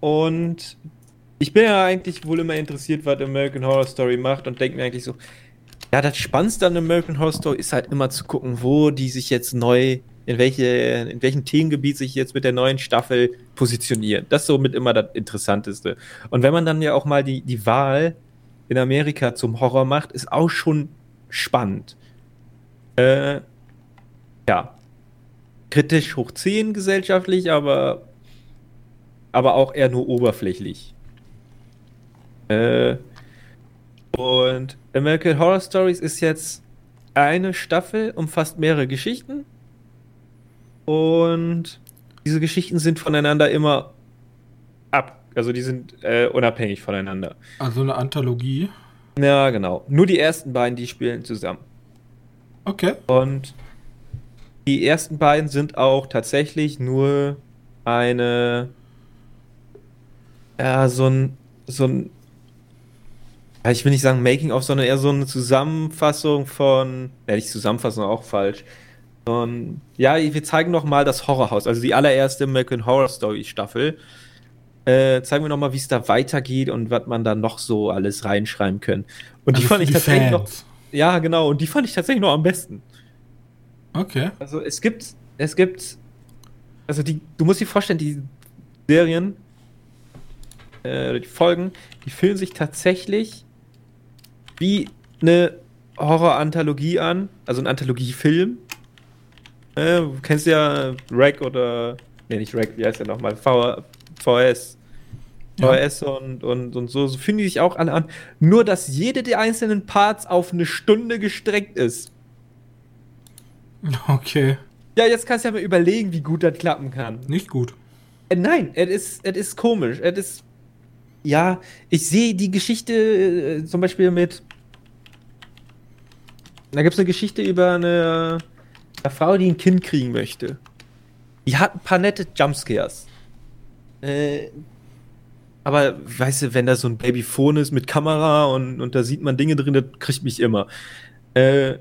und ich bin ja eigentlich wohl immer interessiert, was American Horror Story macht und denke mir eigentlich so, ja, das Spannendste an American Horror Story ist halt immer zu gucken, wo die sich jetzt neu, in, welche, in welchem Themengebiet sich jetzt mit der neuen Staffel positionieren. Das ist somit immer das Interessanteste. Und wenn man dann ja auch mal die, die Wahl in Amerika zum Horror macht, ist auch schon spannend. Äh, ja. Kritisch hoch 10 gesellschaftlich, aber, aber auch eher nur oberflächlich. Äh, und American Horror Stories ist jetzt eine Staffel, umfasst mehrere Geschichten. Und diese Geschichten sind voneinander immer ab. Also die sind äh, unabhängig voneinander. Also eine Anthologie. Ja, genau. Nur die ersten beiden, die spielen zusammen. Okay. Und die ersten beiden sind auch tatsächlich nur eine. Ja, so ein. So ein. Ich will nicht sagen Making-of, sondern eher so eine Zusammenfassung von. Ja, nicht Zusammenfassung, auch falsch. Und ja, wir zeigen noch mal das Horrorhaus, also die allererste American Horror Story Staffel. Äh, zeigen wir noch mal, wie es da weitergeht und was man da noch so alles reinschreiben können. Und die Also fand für ich tatsächlich noch. Fans. Ja, genau. Und die fand ich tatsächlich noch am besten. Okay. Also es gibt, es gibt, also die, du musst dir vorstellen, die Serien, äh, die Folgen, die fühlen sich tatsächlich wie eine Horror-Anthologie an, also ein Anthologiefilm. Äh, du kennst ja Rack oder. Ne, nicht Rack, wie heißt der nochmal? V, VS. Ja. VS und, und, und so, so fühlen die sich auch alle an. Nur, dass jede der einzelnen Parts auf eine Stunde gestreckt ist. Okay. Ja, jetzt kannst du ja mal überlegen, wie gut das klappen kann. Nicht gut. Äh, nein, es ist, es ist komisch. Es ist. Ja, ich sehe die Geschichte äh, zum Beispiel mit. Da gibt es eine Geschichte über eine, eine Frau, die ein Kind kriegen möchte. Die hat ein paar nette Jumpscares. Äh, aber weißt du, wenn da so ein Babyphone ist mit Kamera und, und da sieht man Dinge drin, das kriegt mich immer. Äh,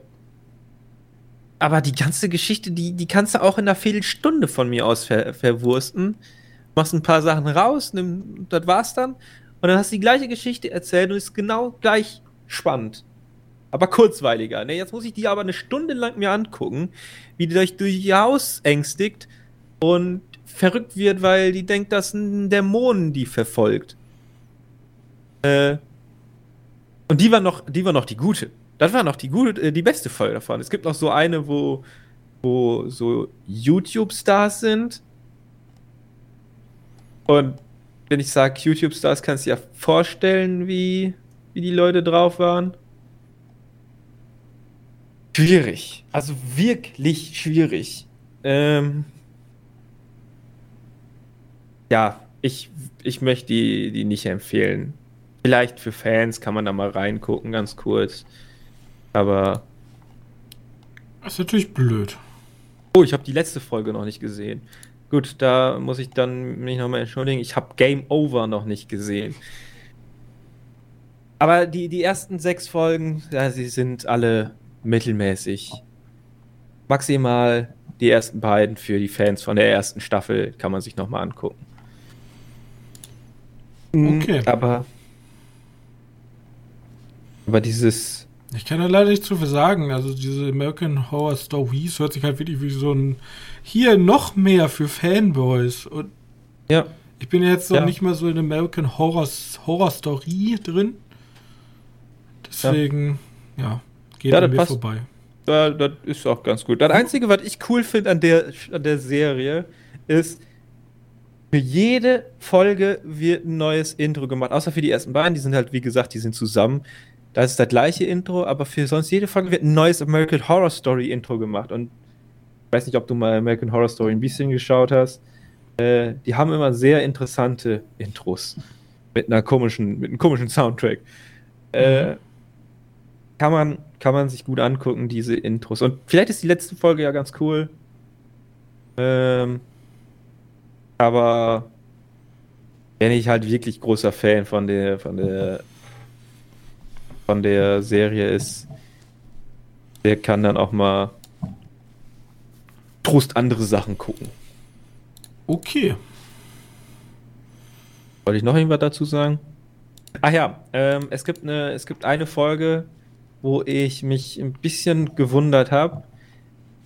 aber die ganze Geschichte, die, die kannst du auch in einer Viertelstunde von mir aus ver, verwursten. Machst ein paar Sachen raus, nimm, das war's dann. Und dann hast du die gleiche Geschichte erzählt und ist genau gleich spannend. Aber kurzweiliger. Ne? Jetzt muss ich die aber eine Stunde lang mir angucken, wie die euch durch ihr Haus ängstigt und verrückt wird, weil die denkt, dass ein Dämon die verfolgt. Äh, und die war noch, die war noch die gute. Das war noch die gute, äh, die beste Folge davon. Es gibt noch so eine, wo, wo so YouTube-Stars sind. Und wenn ich sage YouTube-Stars, kannst du dir ja vorstellen, wie, wie die Leute drauf waren. Schwierig. Also wirklich schwierig. Ähm ja, ich, ich möchte die, die nicht empfehlen. Vielleicht für Fans kann man da mal reingucken, ganz kurz. Aber. Das ist natürlich blöd. Oh, ich habe die letzte Folge noch nicht gesehen. Gut, da muss ich dann mich nochmal entschuldigen. Ich habe Game Over noch nicht gesehen. Aber die, die ersten sechs Folgen, ja, sie sind alle mittelmäßig. Maximal die ersten beiden für die Fans von der ersten Staffel kann man sich nochmal angucken. Okay. Aber. Aber dieses. Ich kann da leider nicht zu viel sagen. Also diese American Horror Stories hört sich halt wirklich wie so ein hier noch mehr für Fanboys. Und Ja. ich bin jetzt noch Ja. nicht mal so in American Horror, Horror Story drin. Deswegen, ja, geht Ja, an mir passt. vorbei. Da, das ist auch ganz gut. Das Einzige, was ich cool finde an der, an der Serie, ist, für jede Folge wird ein neues Intro gemacht. Außer für die ersten beiden, die sind halt, wie gesagt, die sind zusammen. Da ist das gleiche Intro, aber für sonst jede Folge wird ein neues American Horror Story Intro gemacht. Und ich weiß nicht, ob du mal American Horror Story ein bisschen geschaut hast. Äh, die haben immer sehr interessante Intros. Mit einer komischen, mit einem komischen Soundtrack. Äh, kann man, kann man sich gut angucken, diese Intros. Und vielleicht ist die letzte Folge ja ganz cool. Ähm, aber wenn ich halt wirklich großer Fan von der, von der, von der Serie ist, der kann dann auch mal Trost andere Sachen gucken. Okay. Wollte ich noch irgendwas dazu sagen? Ach ja, ähm, es, gibt eine, es gibt eine Folge, wo ich mich ein bisschen gewundert habe.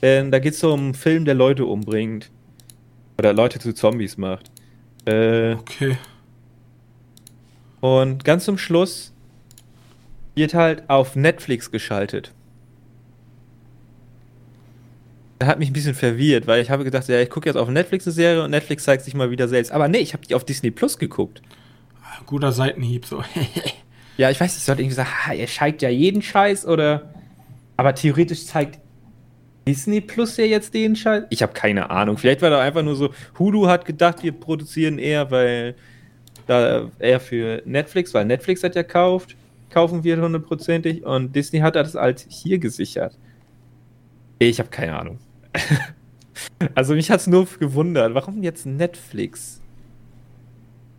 Denn da geht es um einen Film, der Leute umbringt. Oder Leute zu Zombies macht. Äh, Okay. und ganz zum Schluss wird halt auf Netflix geschaltet. Das hat mich ein bisschen verwirrt, weil ich habe gedacht, ja, ich gucke jetzt auf Netflix eine Serie und Netflix zeigt sich mal wieder selbst. Aber nee, ich habe die auf Disney Plus geguckt. Guter Seitenhieb, so. [LAUGHS] Ja, ich weiß nicht, ich sollte irgendwie sagen, ihr zeigt ja jeden Scheiß oder. Aber theoretisch zeigt Disney Plus ja jetzt den Scheiß. Ich habe keine Ahnung. Vielleicht war da einfach nur so, Hulu hat gedacht, wir produzieren eher, weil da eher für Netflix, weil Netflix hat ja kauft, kaufen wir hundertprozentig und Disney hat das als hier gesichert. Ich habe keine Ahnung. [LAUGHS] also mich hat es nur gewundert, warum jetzt Netflix?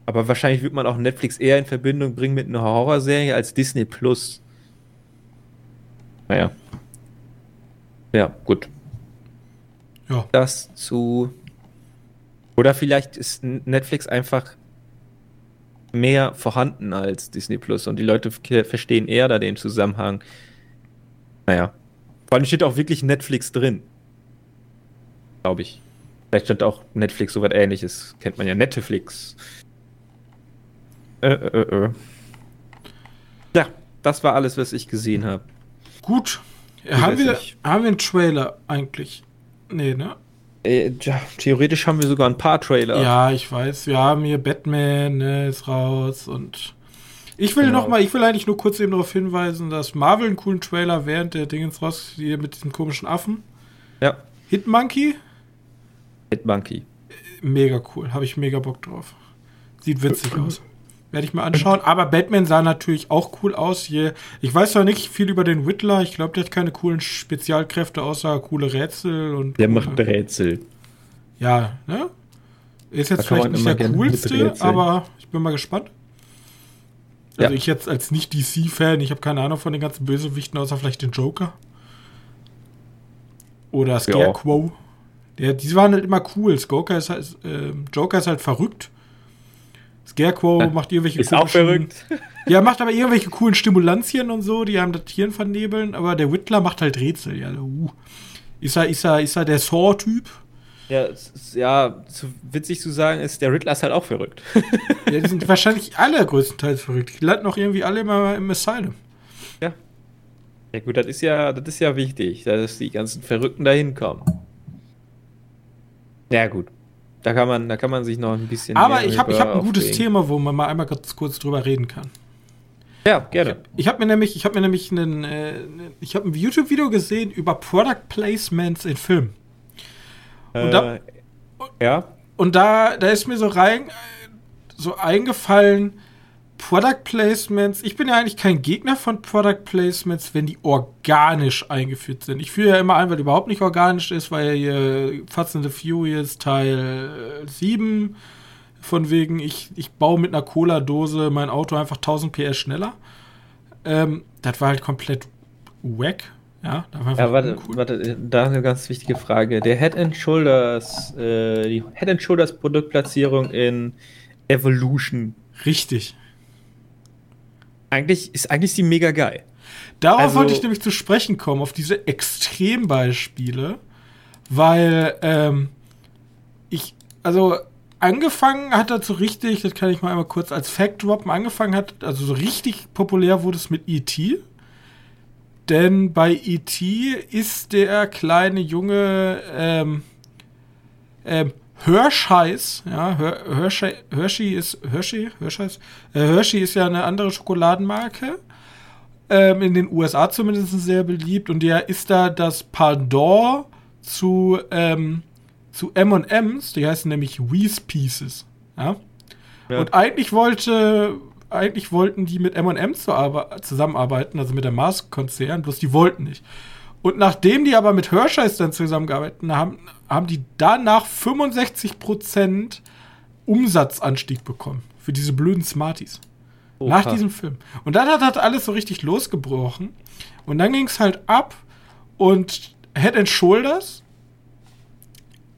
Aber wahrscheinlich wird man auch Netflix eher in Verbindung bringen mit einer Horrorserie als Disney Plus. Naja. Ja, gut. ja. Das zu. Oder vielleicht ist Netflix einfach mehr vorhanden als Disney Plus und die Leute verstehen eher da den Zusammenhang. Naja. Vor allem steht auch wirklich Netflix drin. Glaube ich. Vielleicht stand auch Netflix so was ähnliches. Kennt man ja Netflix. Äh, äh, äh. Ja, das war alles, was ich gesehen habe. Gut. haben, wir, haben wir einen Trailer eigentlich? Nee, ne? Äh, ja, theoretisch haben wir sogar ein paar Trailer. Ja, ich weiß. Wir haben hier Batman, ne, ist raus und ich will Genau. noch mal, ich will eigentlich nur kurz eben darauf hinweisen, dass Marvel einen coolen Trailer während der Dingens raus, hier mit diesem komischen Affen. Ja. Hitmonkey, Hitmonkey. mega cool, habe ich mega Bock drauf. Sieht witzig aus. Werde ich mir anschauen. Aber Batman sah natürlich auch cool aus. Hier, ich weiß zwar nicht viel über den Whittler. Ich glaube, der hat keine coolen Spezialkräfte, außer coole Rätsel und. Der macht Rätsel. Ja, ne? Ist jetzt vielleicht nicht der coolste, aber ich bin mal gespannt. Also Ja. ich jetzt als nicht-DC-Fan, ich habe keine Ahnung von den ganzen Bösewichten, außer vielleicht den Joker. Oder Scarecrow. Der, die waren halt immer cool. Joker ist halt, äh, Joker ist halt verrückt. Scarecrow macht irgendwelche Ist auch verrückt. [LAUGHS] Ja, macht aber irgendwelche coolen Stimulantien und so, die haben das Tieren vernebeln, aber der Whittler macht halt Rätsel. Ja, uh. Ist er, ist er, ist er der Saw-Typ? Ja, ja, so witzig zu sagen ist, der Riddler ist halt auch verrückt. [LAUGHS] Ja, die sind wahrscheinlich alle größtenteils verrückt. Die landen auch irgendwie alle immer im Asylum. ja. Ja gut, das ist ja, das ist ja wichtig, dass die ganzen Verrückten da hinkommen. Ja gut. Da kann man, da kann man sich noch ein bisschen. Aber ich habe ich hab ein gutes aufregen. Thema, wo man mal einmal ganz kurz drüber reden kann. Ja, gerne. Ich habe mir nämlich, ich habe mir nämlich einen, äh, ich habe ein YouTube-Video gesehen über Product Placements in Filmen. Und da- äh, ja. Und da, da ist mir so rein, so eingefallen, Product Placements. Ich bin ja eigentlich kein Gegner von Product Placements, wenn die organisch eingeführt sind. Ich führe ja immer ein, weil die überhaupt nicht organisch ist, weil hier Fast and the Furious Teil äh, 7 von wegen, ich, ich baue mit einer Cola-Dose mein Auto einfach 1000 PS schneller. Ähm, das war halt komplett wack. Ja, da war einfach Ja, warte, uncool. warte, da eine ganz wichtige Frage. Der Head and Shoulders, äh, die Head and Shoulders Produktplatzierung in Evolution. Richtig. Eigentlich ist eigentlich die mega geil. Darauf Also- wollte ich nämlich zu sprechen kommen, auf diese Extrembeispiele, weil ähm, ich, also angefangen hat er so richtig, das kann ich mal einmal kurz als Fact droppen, angefangen hat, also so richtig populär wurde es mit E.T., denn bei E.T. ist der kleine Junge ähm, ähm, Hershey's, ja, Her- Hershey, Hershey ist Hershey, Hershey's, äh, Hershey ist ja eine andere Schokoladenmarke ähm, in den USA zumindest sehr beliebt und der ist da das Pendant zu, ähm, zu M&M's, die heißen nämlich Reese Pieces. Ja? Ja. Und eigentlich wollte, eigentlich wollten die mit arbe- zusammenarbeiten, also mit der Mars-Konzern, bloß die wollten nicht. Und nachdem die aber mit Hershey's dann zusammengearbeitet haben, haben die danach 65% Umsatzanstieg bekommen für diese blöden Smarties. Oh, nach diesem Film. Und dann hat das alles so richtig losgebrochen. Und dann ging es halt ab und Head and Shoulders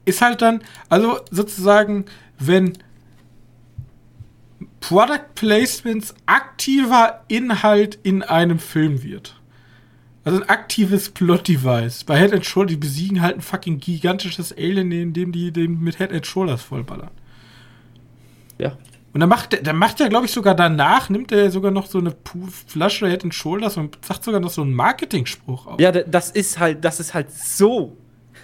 ist halt dann, also sozusagen, wenn Product Placements aktiver Inhalt in einem Film wird. Also ein aktives Plot-Device. Bei Head and Shoulders, die besiegen halt ein fucking gigantisches Alien, indem die den mit Head and Shoulders vollballern. Ja. Und dann macht, der- dann macht er, glaube ich, sogar danach, nimmt er sogar noch so eine Flasche Head and Shoulders und sagt sogar noch so einen Marketing-Spruch auf. Ja, das ist halt, das ist halt so.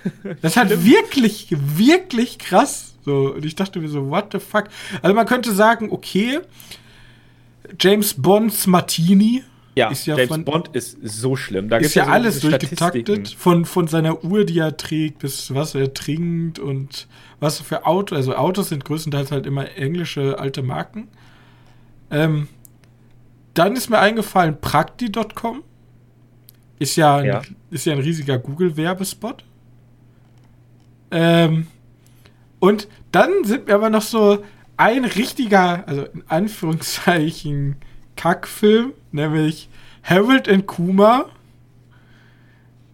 [LAUGHS] Das ist halt wirklich, wirklich krass. So, und ich dachte mir so, what the fuck? Also man könnte sagen, okay, James Bonds Martini Ja, Ist ja James von- Bond ist so schlimm. Da ist gibt's ja so alles durchgetaktet. Von, von seiner Uhr, die er trägt, bis was er trinkt und was für Autos. Also Autos sind größtenteils halt immer englische alte Marken. Ähm, dann ist mir eingefallen, Prakti.com ist ja, ein, Ja. ist ja ein riesiger Google-Werbespot. Ähm, und dann sind mir aber noch so ein richtiger, also in Anführungszeichen, Kackfilm, nämlich Harold and Kuma.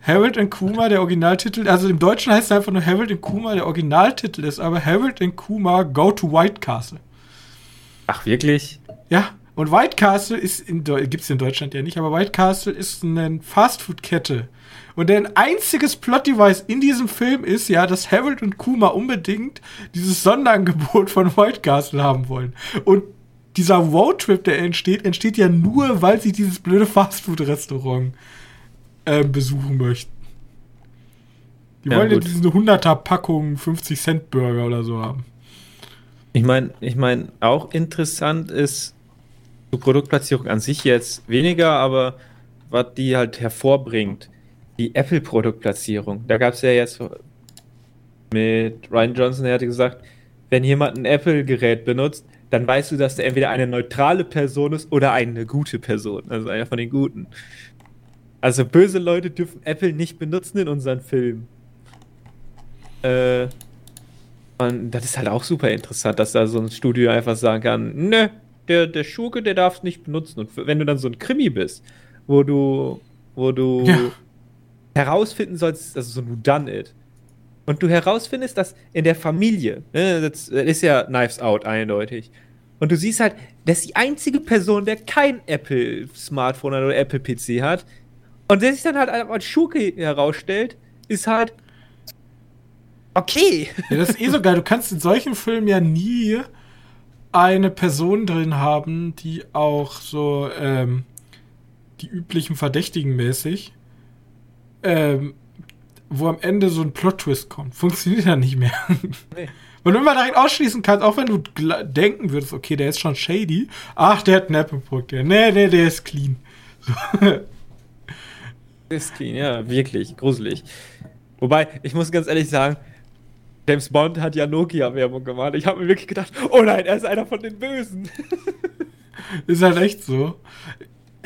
Harold and Kuma, der Originaltitel, also im Deutschen heißt es einfach nur Harold and Kuma, der Originaltitel ist aber Harold and Kuma Go to White Castle. Ach, wirklich? Ja, und White Castle ist in gibt es in Deutschland ja nicht, aber White Castle ist eine Fastfood-Kette. Und ein einziges Plot-Device in diesem Film ist ja, dass Harold und Kuma unbedingt dieses Sonderangebot von White Castle haben wollen. Und dieser Roadtrip, der entsteht, entsteht ja nur, weil sie dieses blöde Fastfood-Restaurant ähm, besuchen möchten. Die Ja, wollen ja gut. diese 100er Packung 50 Cent Burger oder so haben. Ich meine, ich mein, auch interessant ist die Produktplatzierung an sich jetzt weniger, aber was die halt hervorbringt, die Apple-Produktplatzierung. Da gab es ja jetzt mit Ryan Johnson, der hatte gesagt, wenn jemand ein Apple-Gerät benutzt, dann weißt du, dass der entweder eine neutrale Person ist oder eine gute Person, also einer von den Guten. Also böse Leute dürfen Apple nicht benutzen in unseren Filmen. Äh, und das ist halt auch super interessant, dass da so ein Studio einfach sagen kann, ne, der, der Schurke, der darf es nicht benutzen. Und wenn du dann so ein Krimi bist, wo du, wo du Ja. herausfinden sollst, also so ein Whodunit, und du herausfindest, dass in der Familie, ne, das ist ja Knives Out eindeutig, und du siehst halt, dass die einzige Person, der kein Apple-Smartphone oder Apple-PC hat, und der sich dann halt als Schurke herausstellt, ist halt okay. Ja, das ist eh so geil. Du kannst in solchen Filmen ja nie eine Person drin haben, die auch so ähm, die üblichen Verdächtigen mäßig, ähm, wo am Ende so ein Plot-Twist kommt. Funktioniert ja nicht mehr. [LAUGHS] Nee. Weil du immer direkt ausschließen kannst, auch wenn du denken würdest, okay, der ist schon shady. Ach, der hat ein Apple-Produkt. Nee, nee, der ist clean. [LAUGHS] So. Ist clean, ja, wirklich, gruselig. Wobei, ich muss ganz ehrlich sagen, James Bond hat ja Nokia-Werbung gemacht. Ich habe mir wirklich gedacht, oh nein, er ist einer von den Bösen. [LAUGHS] Ist halt echt so.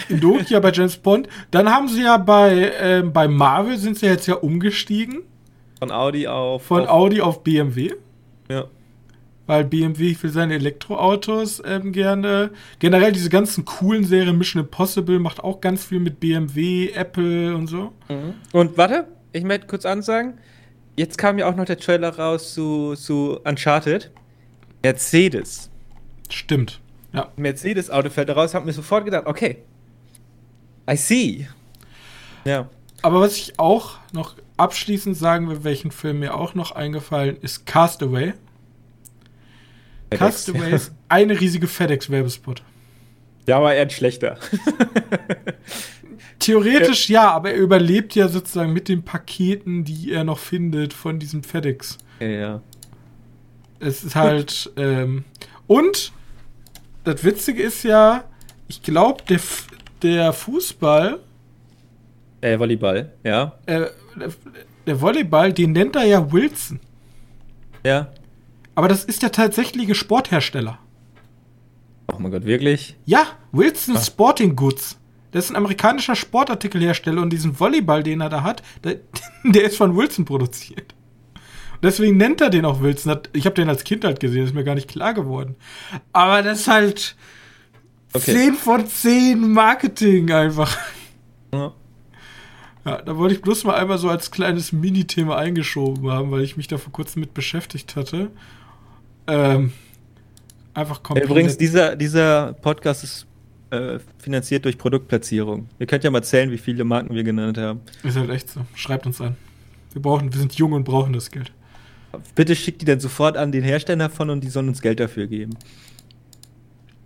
In Nokia bei James Bond. Dann haben sie ja bei, ähm, bei Marvel sind sie jetzt ja umgestiegen. Von Audi auf. Von auf, Audi auf BMW. Ja. Weil BMW für seine Elektroautos ähm, gerne. Generell diese ganzen coolen Serien, Mission Impossible macht auch ganz viel mit BMW, Apple und so. Und warte, ich möchte kurz ansagen, jetzt kam ja auch noch der Trailer raus zu, zu Uncharted. Mercedes. Stimmt. Ja. Mercedes-Auto fällt raus, hab mir sofort gedacht, okay. I see. Ja. Aber was ich auch noch abschließend sagen will, welchen Film mir auch noch eingefallen ist, Castaway. Castaway ist eine riesige FedEx-Werbespot. Ja, aber eher ein schlechter. [LAUGHS] Theoretisch ja, aber er überlebt ja sozusagen mit den Paketen, die er noch findet von diesem FedEx. ja, ja. Es ist halt. Ähm, und das Witzige ist ja, ich glaube, der, F- der Fußball, Äh, Volleyball, ja. äh, der, Volleyball, den nennt er ja Wilson. Ja. Aber das ist der tatsächliche Sporthersteller. Oh mein Gott, wirklich? Ja, Wilson Ah. Sporting Goods. Das ist ein amerikanischer Sportartikelhersteller und diesen Volleyball, den er da hat, der, [LAUGHS] der ist von Wilson produziert. Und deswegen nennt er den auch Wilson. Ich habe den als Kind halt gesehen, ist mir gar nicht klar geworden. Aber das ist halt Okay. 10 von 10 Marketing einfach. Ja. Ja, da wollte ich bloß mal einmal so als kleines Mini-Thema eingeschoben haben, weil ich mich da vor kurzem mit beschäftigt hatte. Ähm, einfach komplett. Übrigens, dieser, dieser Podcast ist äh, finanziert durch Produktplatzierung. Ihr könnt ja mal zählen, wie viele Marken wir genannt haben. Ist halt echt so. Schreibt uns an. Wir brauchen, wir sind jung und brauchen das Geld. Bitte schickt die dann sofort an den Hersteller von und die sollen uns Geld dafür geben.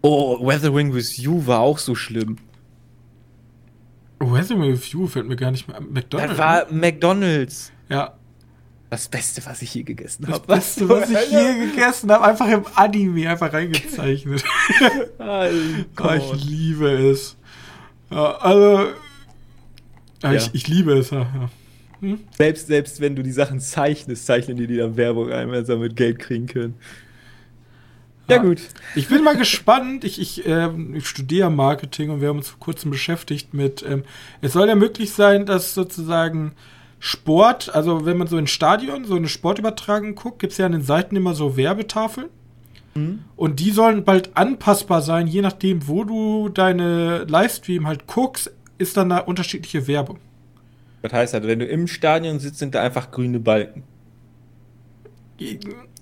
Oh, Weathering with You war auch so schlimm. Resume Review fällt mir gar nicht mehr. McDonald's. Das war McDonalds. ja. Das Beste, was ich je gegessen Das habe. Beste, was ich je gegessen habe, einfach im Anime einfach reingezeichnet. [LAUGHS] [LAUGHS] Oh, ich liebe es. Ja, also. Ja. Ich, ich liebe es, ja. ja. Selbst, selbst wenn du die Sachen zeichnest, zeichnen die dir dann Werbung ein, wenn sie damit Geld kriegen können. Ja, gut. Ich bin mal gespannt. Ich, ich, ähm, ich studiere Marketing und wir haben uns vor kurzem beschäftigt mit. Ähm, es soll ja möglich sein, dass sozusagen Sport, also wenn man so in Stadion so eine Sportübertragung guckt, gibt es ja an den Seiten immer so Werbetafeln. Und die sollen bald anpassbar sein, je nachdem, wo du deine Livestream halt guckst, ist dann da unterschiedliche Werbung. Das heißt halt, wenn du im Stadion sitzt, sind da einfach grüne Balken.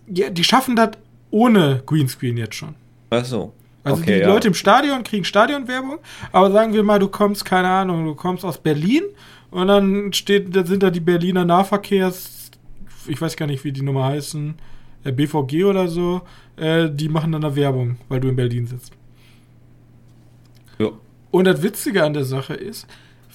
Ja, die schaffen das ohne Greenscreen jetzt schon. Ach so. Also Okay, die ja. Leute im Stadion kriegen Stadionwerbung, aber sagen wir mal, du kommst, keine Ahnung, du kommst aus Berlin und dann steht, da sind da die Berliner Nahverkehrs, ich weiß gar nicht, wie die Nummer heißen, äh, BVG oder so, äh, die machen dann da Werbung, weil du in Berlin sitzt. Ja. Und das Witzige an der Sache ist,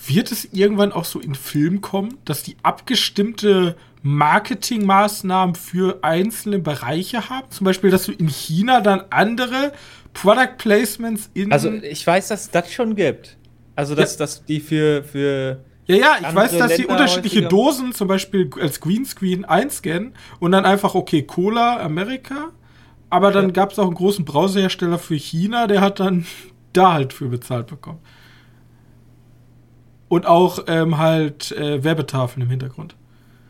wird es irgendwann auch so in Film kommen, dass die abgestimmte Marketingmaßnahmen für einzelne Bereiche haben? Zum Beispiel, dass du in China dann andere Product Placements in. Also ich weiß, dass es das schon gibt. Also dass, ja. dass die für, für ja, ja, ich weiß, dass sie unterschiedliche Dosen zum Beispiel als Greenscreen einscannen und dann einfach, okay, Cola Amerika, aber dann ja. gab es auch einen großen Brausehersteller für China, der hat dann [LAUGHS] da halt für bezahlt bekommen. Und auch ähm, halt äh, Werbetafeln im Hintergrund.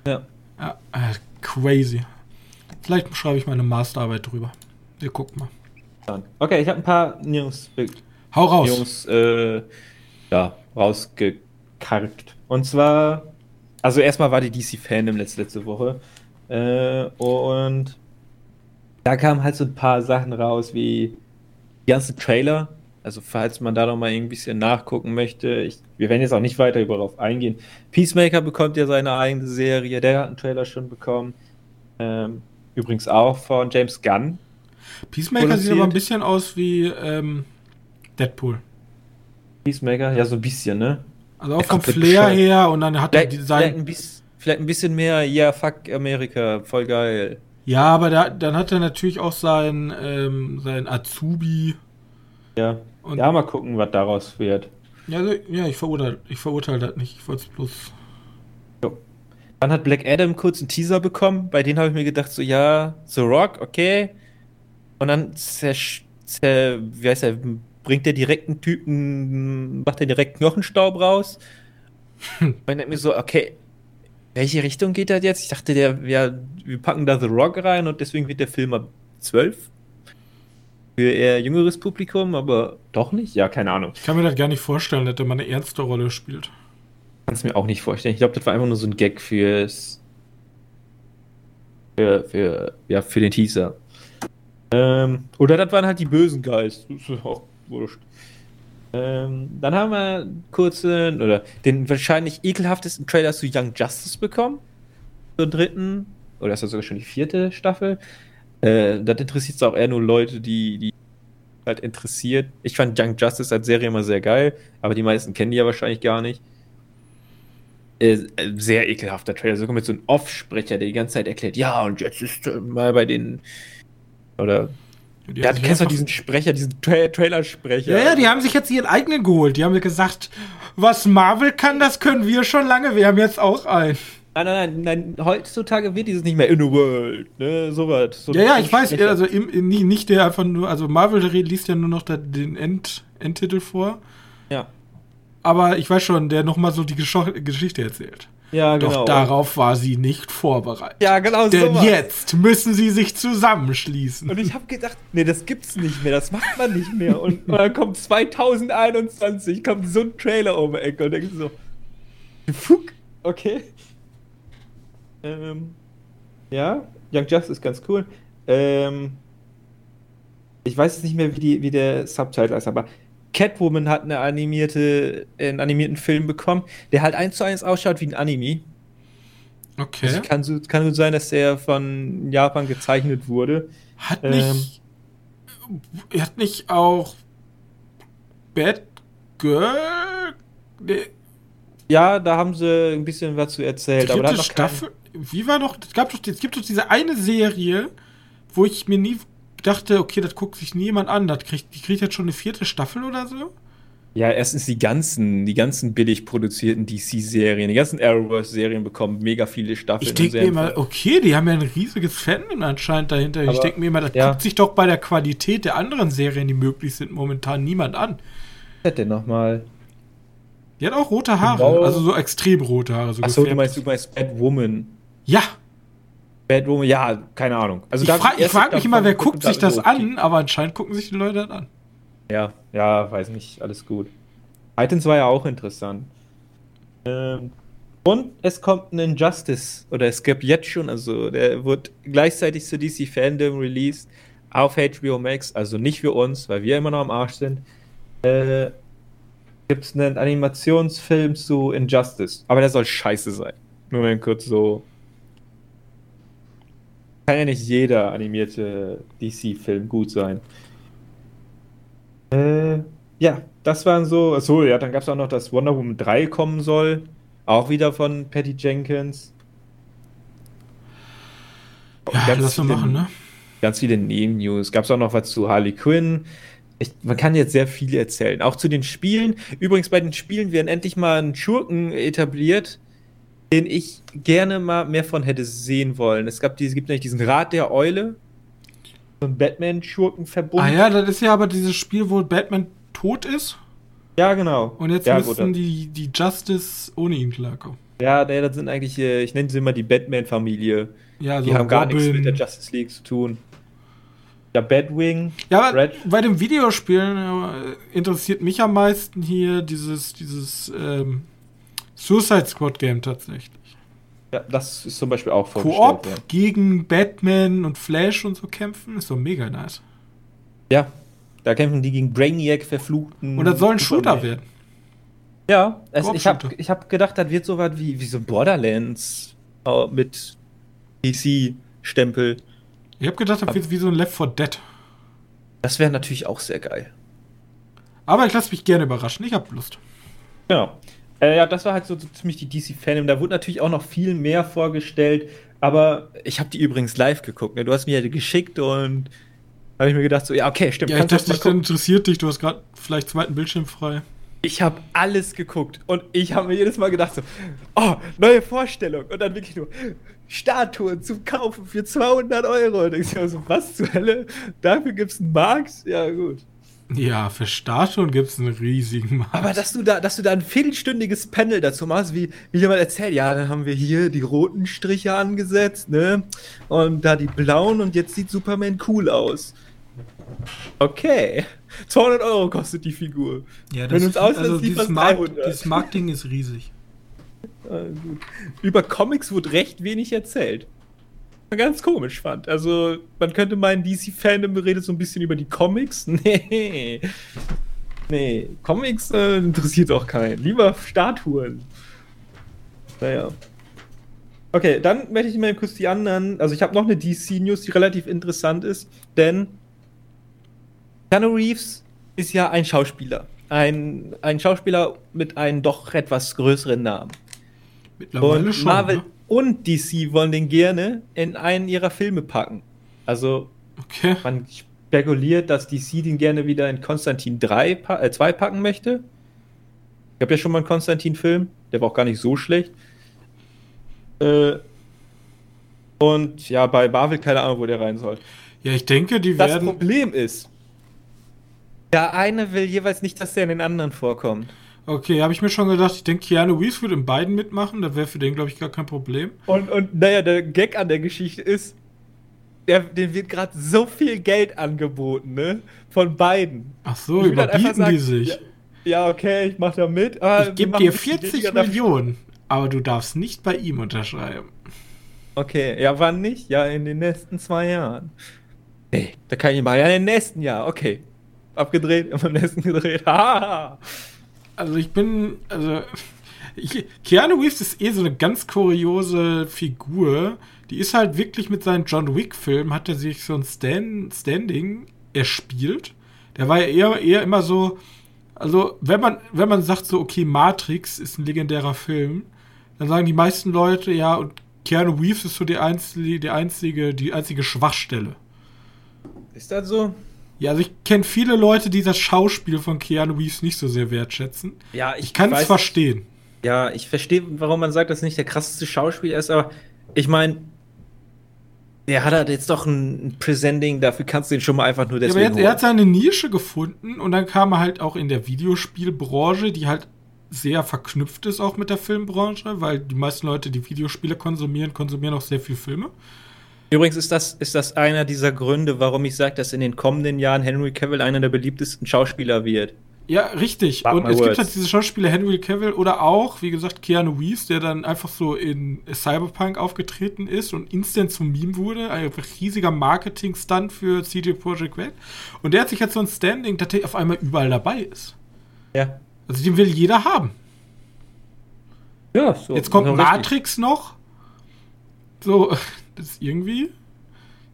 Ja. Ja äh, crazy. Vielleicht schreibe ich meine Masterarbeit drüber. Wir gucken mal. Okay, ich habe ein paar News. Hau raus. News, äh, ja, rausgekarkt. Und zwar, also erstmal war die DC Fandom letzte, letzte Woche. Äh, und da kamen halt so ein paar Sachen raus, wie die ganzen Trailer. Also, falls man da noch mal ein bisschen nachgucken möchte, ich, wir werden jetzt auch nicht weiter darauf eingehen. Peacemaker bekommt ja seine eigene Serie, der hat einen Trailer schon bekommen. Ähm, übrigens auch von James Gunn. Peacemaker produziert. sieht aber ein bisschen aus wie ähm, Deadpool. Peacemaker, ja, so ein bisschen, ne? Also auch vom Flair her und dann hat er sein. Vielleicht ein, bisschen, vielleicht ein bisschen mehr, ja, yeah, fuck Amerika, voll geil. Ja, aber da, dann hat er natürlich auch sein, ähm, sein Azubi. Ja. Und ja, mal gucken, was daraus wird. Ja, also, ja ich verurteile ich verurteile das nicht. Ich wollte es bloß. Jo. Dann hat Black Adam kurz einen Teaser bekommen. Bei denen habe ich mir gedacht, so, ja, The Rock, okay. Und dann zer, zer, wie heißt er, bringt der direkt einen Typen, macht er direkt Knochenstaub raus. [LAUGHS] Und denkt mir so, okay, welche Richtung geht das jetzt? Ich dachte, der, ja, wir packen da The Rock rein und deswegen wird der Film ab 12. Für eher jüngeres Publikum, aber doch nicht? Ja, keine Ahnung. Ich kann mir das gar nicht vorstellen, dass der mal eine ernste Rolle spielt. Kann es mir auch nicht vorstellen. Ich glaube, das war einfach nur so ein Gag fürs. Für, für, ja, für den Teaser. Ähm, oder das waren halt die bösen Guys. Das ist auch wurscht. Ähm, dann haben wir kurzen oder den wahrscheinlich ekelhaftesten Trailer zu Young Justice bekommen. Zur dritten, oder ist das sogar schon die vierte Staffel. Äh, das interessiert auch eher nur Leute, die, die halt interessiert. Ich fand Young Justice als Serie immer sehr geil, aber die meisten kennen die ja wahrscheinlich gar nicht. Äh, sehr ekelhafter Trailer, sogar mit so einem Off-Sprecher, der die ganze Zeit erklärt, ja, und jetzt ist mal bei den oder die ja, du kennst doch diesen Sprecher, diesen Tra Trailer-Sprecher. Ja, ja, die haben sich jetzt ihren eigenen geholt. Die haben gesagt, was Marvel kann, das können wir schon lange. Wir haben jetzt auch einen. Nein, nein, nein, nein, heutzutage wird dieses nicht mehr in the world, ne, sowas. So ja, ja, ich weiß, also im, im, nicht der einfach nur, also Marvel liest ja nur noch den End, Endtitel vor. Ja. Aber ich weiß schon, der nochmal so die Gesch Geschichte erzählt. Ja, genau. Doch darauf war sie nicht vorbereitet. Ja, genau so. Denn sowas. jetzt müssen sie sich zusammenschließen. Und ich habe gedacht, nee, das gibt's nicht mehr, das macht man nicht mehr. Und, und dann kommt 2021, kommt so ein Trailer um die Ecke und denkst so, fuck, okay. Ähm, ja, Young Justice ist ganz cool. Ähm, ich weiß jetzt nicht mehr, wie, die, wie der Subtitle ist, aber Catwoman hat eine animierte, einen animierten Film bekommen, der halt eins zu eins ausschaut wie ein Anime. Okay. Also kann, so, kann so sein, dass der von Japan gezeichnet wurde. Hat nicht. Ähm, hat nicht auch Bad Girl? Nee. Ja, da haben sie ein bisschen was zu erzählt. aber da Staffel. Wie war noch? Es, gab doch, es gibt doch diese eine Serie, wo ich mir nie dachte, okay, das guckt sich niemand an. Das kriegt, die kriegt jetzt schon eine vierte Staffel oder so? Ja, erstens die ganzen, die ganzen billig produzierten DC-Serien, die ganzen Arrowverse-Serien bekommen mega viele Staffeln. Ich denke mir immer, okay, die haben ja ein riesiges Fandom anscheinend dahinter. Aber, ich denke mir immer, das ja. guckt sich doch bei der Qualität der anderen Serien, die möglich sind, momentan niemand an. Was hat denn nochmal? Die hat auch rote Haare, genau. also so extrem rote Haare. So Achso, du meinst, du meinst Batwoman. Ja, Batwoman, ja, keine Ahnung. Also ich frage frag mich immer, wer guckt sich das an, aber anscheinend gucken sich die Leute das an. Ja, ja, weiß nicht, alles gut. Titans war ja auch interessant. Ähm, und es kommt ein Injustice, oder es gibt jetzt schon, also der wird gleichzeitig zu DC Fandom released auf HBO Max, also nicht für uns, weil wir immer noch am Arsch sind. Äh, gibt es einen Animationsfilm zu Injustice, aber der soll scheiße sein. Nur mal kurz so kann ja nicht jeder animierte DC-Film gut sein. Äh, ja, das waren so. Achso, ja, dann gab es auch noch, dass Wonder Woman 3 kommen soll. Auch wieder von Patty Jenkins. Ja, Ganz lass viele- machen, ne? Ganz viele Nebennews. Gab es auch noch was zu Harley Quinn. Ich, man kann jetzt sehr viel erzählen. Auch zu den Spielen. Übrigens, bei den Spielen werden endlich mal einen Schurken etabliert, den ich gerne mal mehr von hätte sehen wollen. Es gab diese, gibt nämlich diesen Rat der Eule. So ein Batman-Schurken verbunden. Ah ja, das ist ja aber dieses Spiel, wo Batman tot ist ja, genau. und jetzt ja, müssen gut, die, die Justice ohne ihn klarkommen. Ja, nee, das sind eigentlich, ich nenne sie immer die Batman-Familie. Ja, Die haben gar nichts mit der Justice League zu tun. Ja, Batwing. Ja, Red- bei dem Videospielen äh, interessiert mich am meisten hier dieses, dieses ähm, Suicide Squad Game tatsächlich. Ja, das ist zum Beispiel auch vorgestellt. Koop worden. gegen Batman und Flash und so kämpfen, ist doch mega nice. Ja, da kämpfen die gegen Brainiac, verfluchten. Und das soll ein Superman. Shooter werden. Ja, es, ich habe ich hab gedacht, das wird so was wie, wie so Borderlands äh, mit PC-Stempel. Ich habe gedacht, das wird wie so ein Left 4 Dead. Das wäre natürlich auch sehr geil. Aber ich lasse mich gerne überraschen, ich habe Lust. Genau. Äh, ja, das war halt so, so ziemlich die DC-Fandom. Da wurde natürlich auch noch viel mehr vorgestellt. Aber ich habe die übrigens live geguckt. Ne? Du hast mir ja geschickt und da habe ich mir gedacht, so, ja, okay, stimmt. Ja, ich dachte, das interessiert dich, du hast gerade vielleicht zweiten Bildschirm frei. Ich habe alles geguckt und ich habe mir jedes Mal gedacht so, oh, neue Vorstellung und dann wirklich nur Statuen zum Kaufen für 200 Euro. Und ich so, was zur Hölle? Dafür gibt's einen Markt? Ja gut. Ja, für Statuen gibt es einen riesigen Markt. Aber dass du da, dass du da ein viertelstündiges Panel dazu machst, wie, wie jemand erzählt, ja, dann haben wir hier die roten Striche angesetzt, ne? Und da die blauen und jetzt sieht Superman cool aus. Okay. 200 Euro kostet die Figur. ja, wenn uns auslässt, also liefern dieses, Markt, 300. dieses Marketing ist riesig. Gut. Über Comics wurde recht wenig erzählt. Ganz komisch fand. Also, man könnte meinen, DC-Fandom redet so ein bisschen über die Comics. [LAUGHS] Nee. Nee, Comics äh, interessiert auch keinen. Lieber Statuen. Naja. Okay, dann möchte ich mal kurz die anderen. Also, ich habe noch eine DC-News, die relativ interessant ist, denn Keanu Reeves ist ja ein Schauspieler. Ein, ein Schauspieler mit einem doch etwas größeren Namen. Mittlerweile Und schon. Marvel Ne? und DC wollen den gerne in einen ihrer Filme packen. Also Okay. man spekuliert, dass DC den gerne wieder in Konstantin 3 pa äh, 2 packen möchte. Ich habe ja schon mal einen Konstantin-Film, der war auch gar nicht so schlecht. Äh, und ja, bei Marvel keine Ahnung, wo der rein soll. Ja, ich denke, die Das werden. Problem ist, der eine will jeweils nicht, dass der in den anderen vorkommt. Okay, habe ich mir schon gedacht, ich denke, Keanu Reeves würde in beiden mitmachen, da wäre für den, glaube ich, gar kein Problem. Und, und naja, der Gag an der Geschichte ist, der, dem wird gerade so viel Geld angeboten, ne? Von beiden. Ach so, Ich halt überbieten die sagen, sich. Ja, ja, okay, ich mach da mit. ich gebe dir ein bisschen 40 weniger dafür. Millionen, aber du darfst nicht bei ihm unterschreiben. Okay, ja, wann nicht? Ja, in den nächsten zwei Jahren. Nee, da kann ich mal. Ja, in den nächsten Jahr, okay. Abgedreht, [LAUGHS] im nächsten gedreht. [LAUGHS] Haha. Also ich bin, also ich, Keanu Reeves ist eh so eine ganz kuriose Figur. Die ist halt wirklich mit seinen John Wick-Filmen, hat er sich so ein Stand, Standing erspielt. Der war ja eher, eher immer so, also wenn man, wenn man sagt so, okay, Matrix ist ein legendärer Film, dann sagen die meisten Leute, ja, und Keanu Reeves ist so die einzige, die einzige, die einzige Schwachstelle. Ist das so? Ja, also ich kenne viele Leute, die das Schauspiel von Keanu Reeves nicht so sehr wertschätzen. Ja, Ich kann es verstehen. Ja, ich verstehe, warum man sagt, dass nicht der krasseste Schauspieler ist, aber ich meine, der hat halt jetzt doch ein, Presenting, dafür kannst du ihn schon mal einfach nur Ja, aber deswegen jetzt, er hat seine Nische gefunden und dann kam er halt auch in der Videospielbranche, die halt sehr verknüpft ist auch mit der Filmbranche, weil die meisten Leute, die Videospiele konsumieren, konsumieren auch sehr viel Filme. Übrigens ist das, ist das einer dieser Gründe, warum ich sage, dass in den kommenden Jahren Henry Cavill einer der beliebtesten Schauspieler wird. Ja, richtig. Mark und es gibt words. halt diese Schauspieler Henry Cavill oder auch, wie gesagt, Keanu Reeves, der dann einfach so in Cyberpunk aufgetreten ist und instant zum Meme wurde. Ein riesiger Marketing-Stunt für CJ Projekt Red. Und der hat sich jetzt so ein Standing, dass der auf einmal überall dabei ist. Ja. Also den will jeder haben. Ja, so. Jetzt kommt so richtig. Matrix noch. So, ist irgendwie.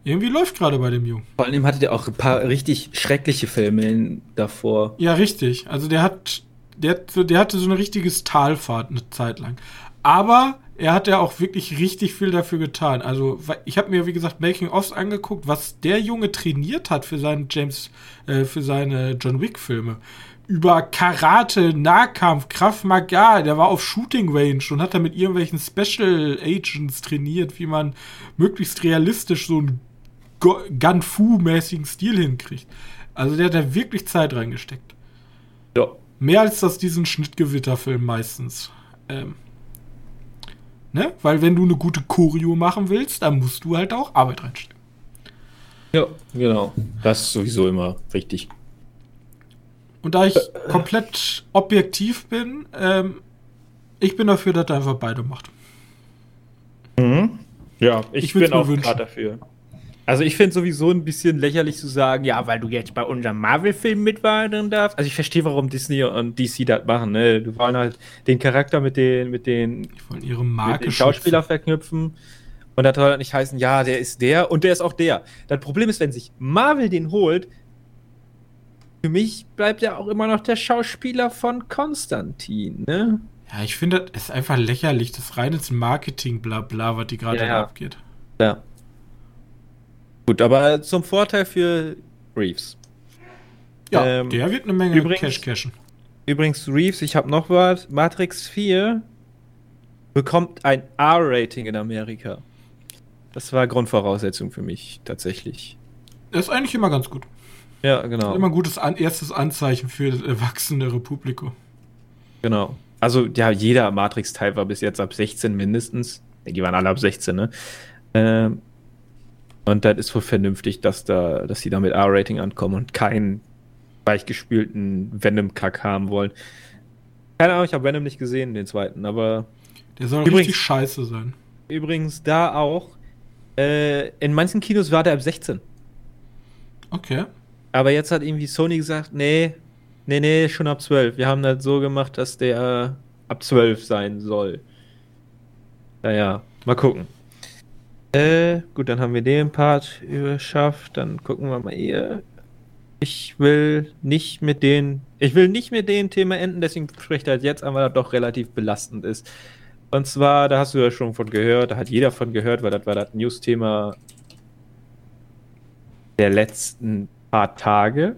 Irgendwie läuft gerade bei dem Jungen. Vor allem hatte der auch ein paar richtig schreckliche Filme davor. Ja, richtig. Also der hat, der, der hatte so eine richtige Talfahrt eine Zeit lang. Aber er hat ja auch wirklich richtig viel dafür getan. Also ich habe mir, wie gesagt, Making Offs angeguckt, was der Junge trainiert hat für seinen James, äh, für seine John Wick Filme. Über Karate, Nahkampf, Kraft Maga, der war auf Shooting Range und hat da mit irgendwelchen Special Agents trainiert, wie man möglichst realistisch so einen Gun-Fu-mäßigen Stil hinkriegt. Also der hat da wirklich Zeit reingesteckt. Ja. Mehr als das diesen Schnittgewitterfilm meistens. Ähm, ne? Weil wenn du eine gute Choreo machen willst, dann musst du halt auch Arbeit reinstecken. Ja, genau. Das ist sowieso immer richtig. Und da ich komplett objektiv bin, ähm, ich bin dafür, dass er einfach beide macht. Mhm. Ja, ich, ich bin auch gerade dafür. Also ich finde sowieso ein bisschen lächerlich zu sagen, ja, weil du jetzt bei unserem Marvel-Film mitwandern darfst. Also ich verstehe, warum Disney und DC das machen. Ne? Du wollen halt den Charakter mit den, mit den, ihre Marke mit den Schauspieler verknüpfen. Und das soll halt nicht heißen, ja, der ist der und der ist auch der. Das Problem ist, wenn sich Marvel den holt, für mich bleibt er auch immer noch der Schauspieler von Konstantin, ne? Ja, ich finde, das ist einfach lächerlich. Das reines Marketing, bla bla, was die gerade ja, abgeht. Ja. Gut, aber zum Vorteil für Reeves. Ja, ähm, der wird eine Menge übrigens, Cash cashen. Übrigens, Reeves, ich habe noch was. Matrix 4 bekommt ein R-Rating in Amerika. Das war Grundvoraussetzung für mich, tatsächlich. Das ist eigentlich immer ganz gut. Ja, genau. Immer ein gutes an erstes Anzeichen für das erwachsene Republiko. Genau. Also, ja, jeder Matrix-Teil war bis jetzt ab 16 mindestens. Die waren alle ab 16, ne? Ähm, und das ist wohl vernünftig, dass da, dass sie da mit R-Rating ankommen und keinen weichgespülten Venom-Kack haben wollen. Keine Ahnung, ich habe Venom nicht gesehen, den zweiten, aber. Der soll übrigens, richtig scheiße sein. Übrigens, da auch. Äh, in manchen Kinos war der ab 16. Okay. Aber jetzt hat irgendwie Sony gesagt, nee, nee, nee, schon ab 12. Wir haben das so gemacht, dass der ab 12 sein soll. Naja, mal gucken. Äh, gut, dann haben wir den Part überschafft. Dann gucken wir mal hier. Ich will nicht mit den, ich will nicht mit dem Thema enden, deswegen spreche ich halt jetzt an, weil das doch relativ belastend ist. Und zwar, da hast du ja schon von gehört, da hat jeder von gehört, weil das war das News-Thema der letzten paar Tage.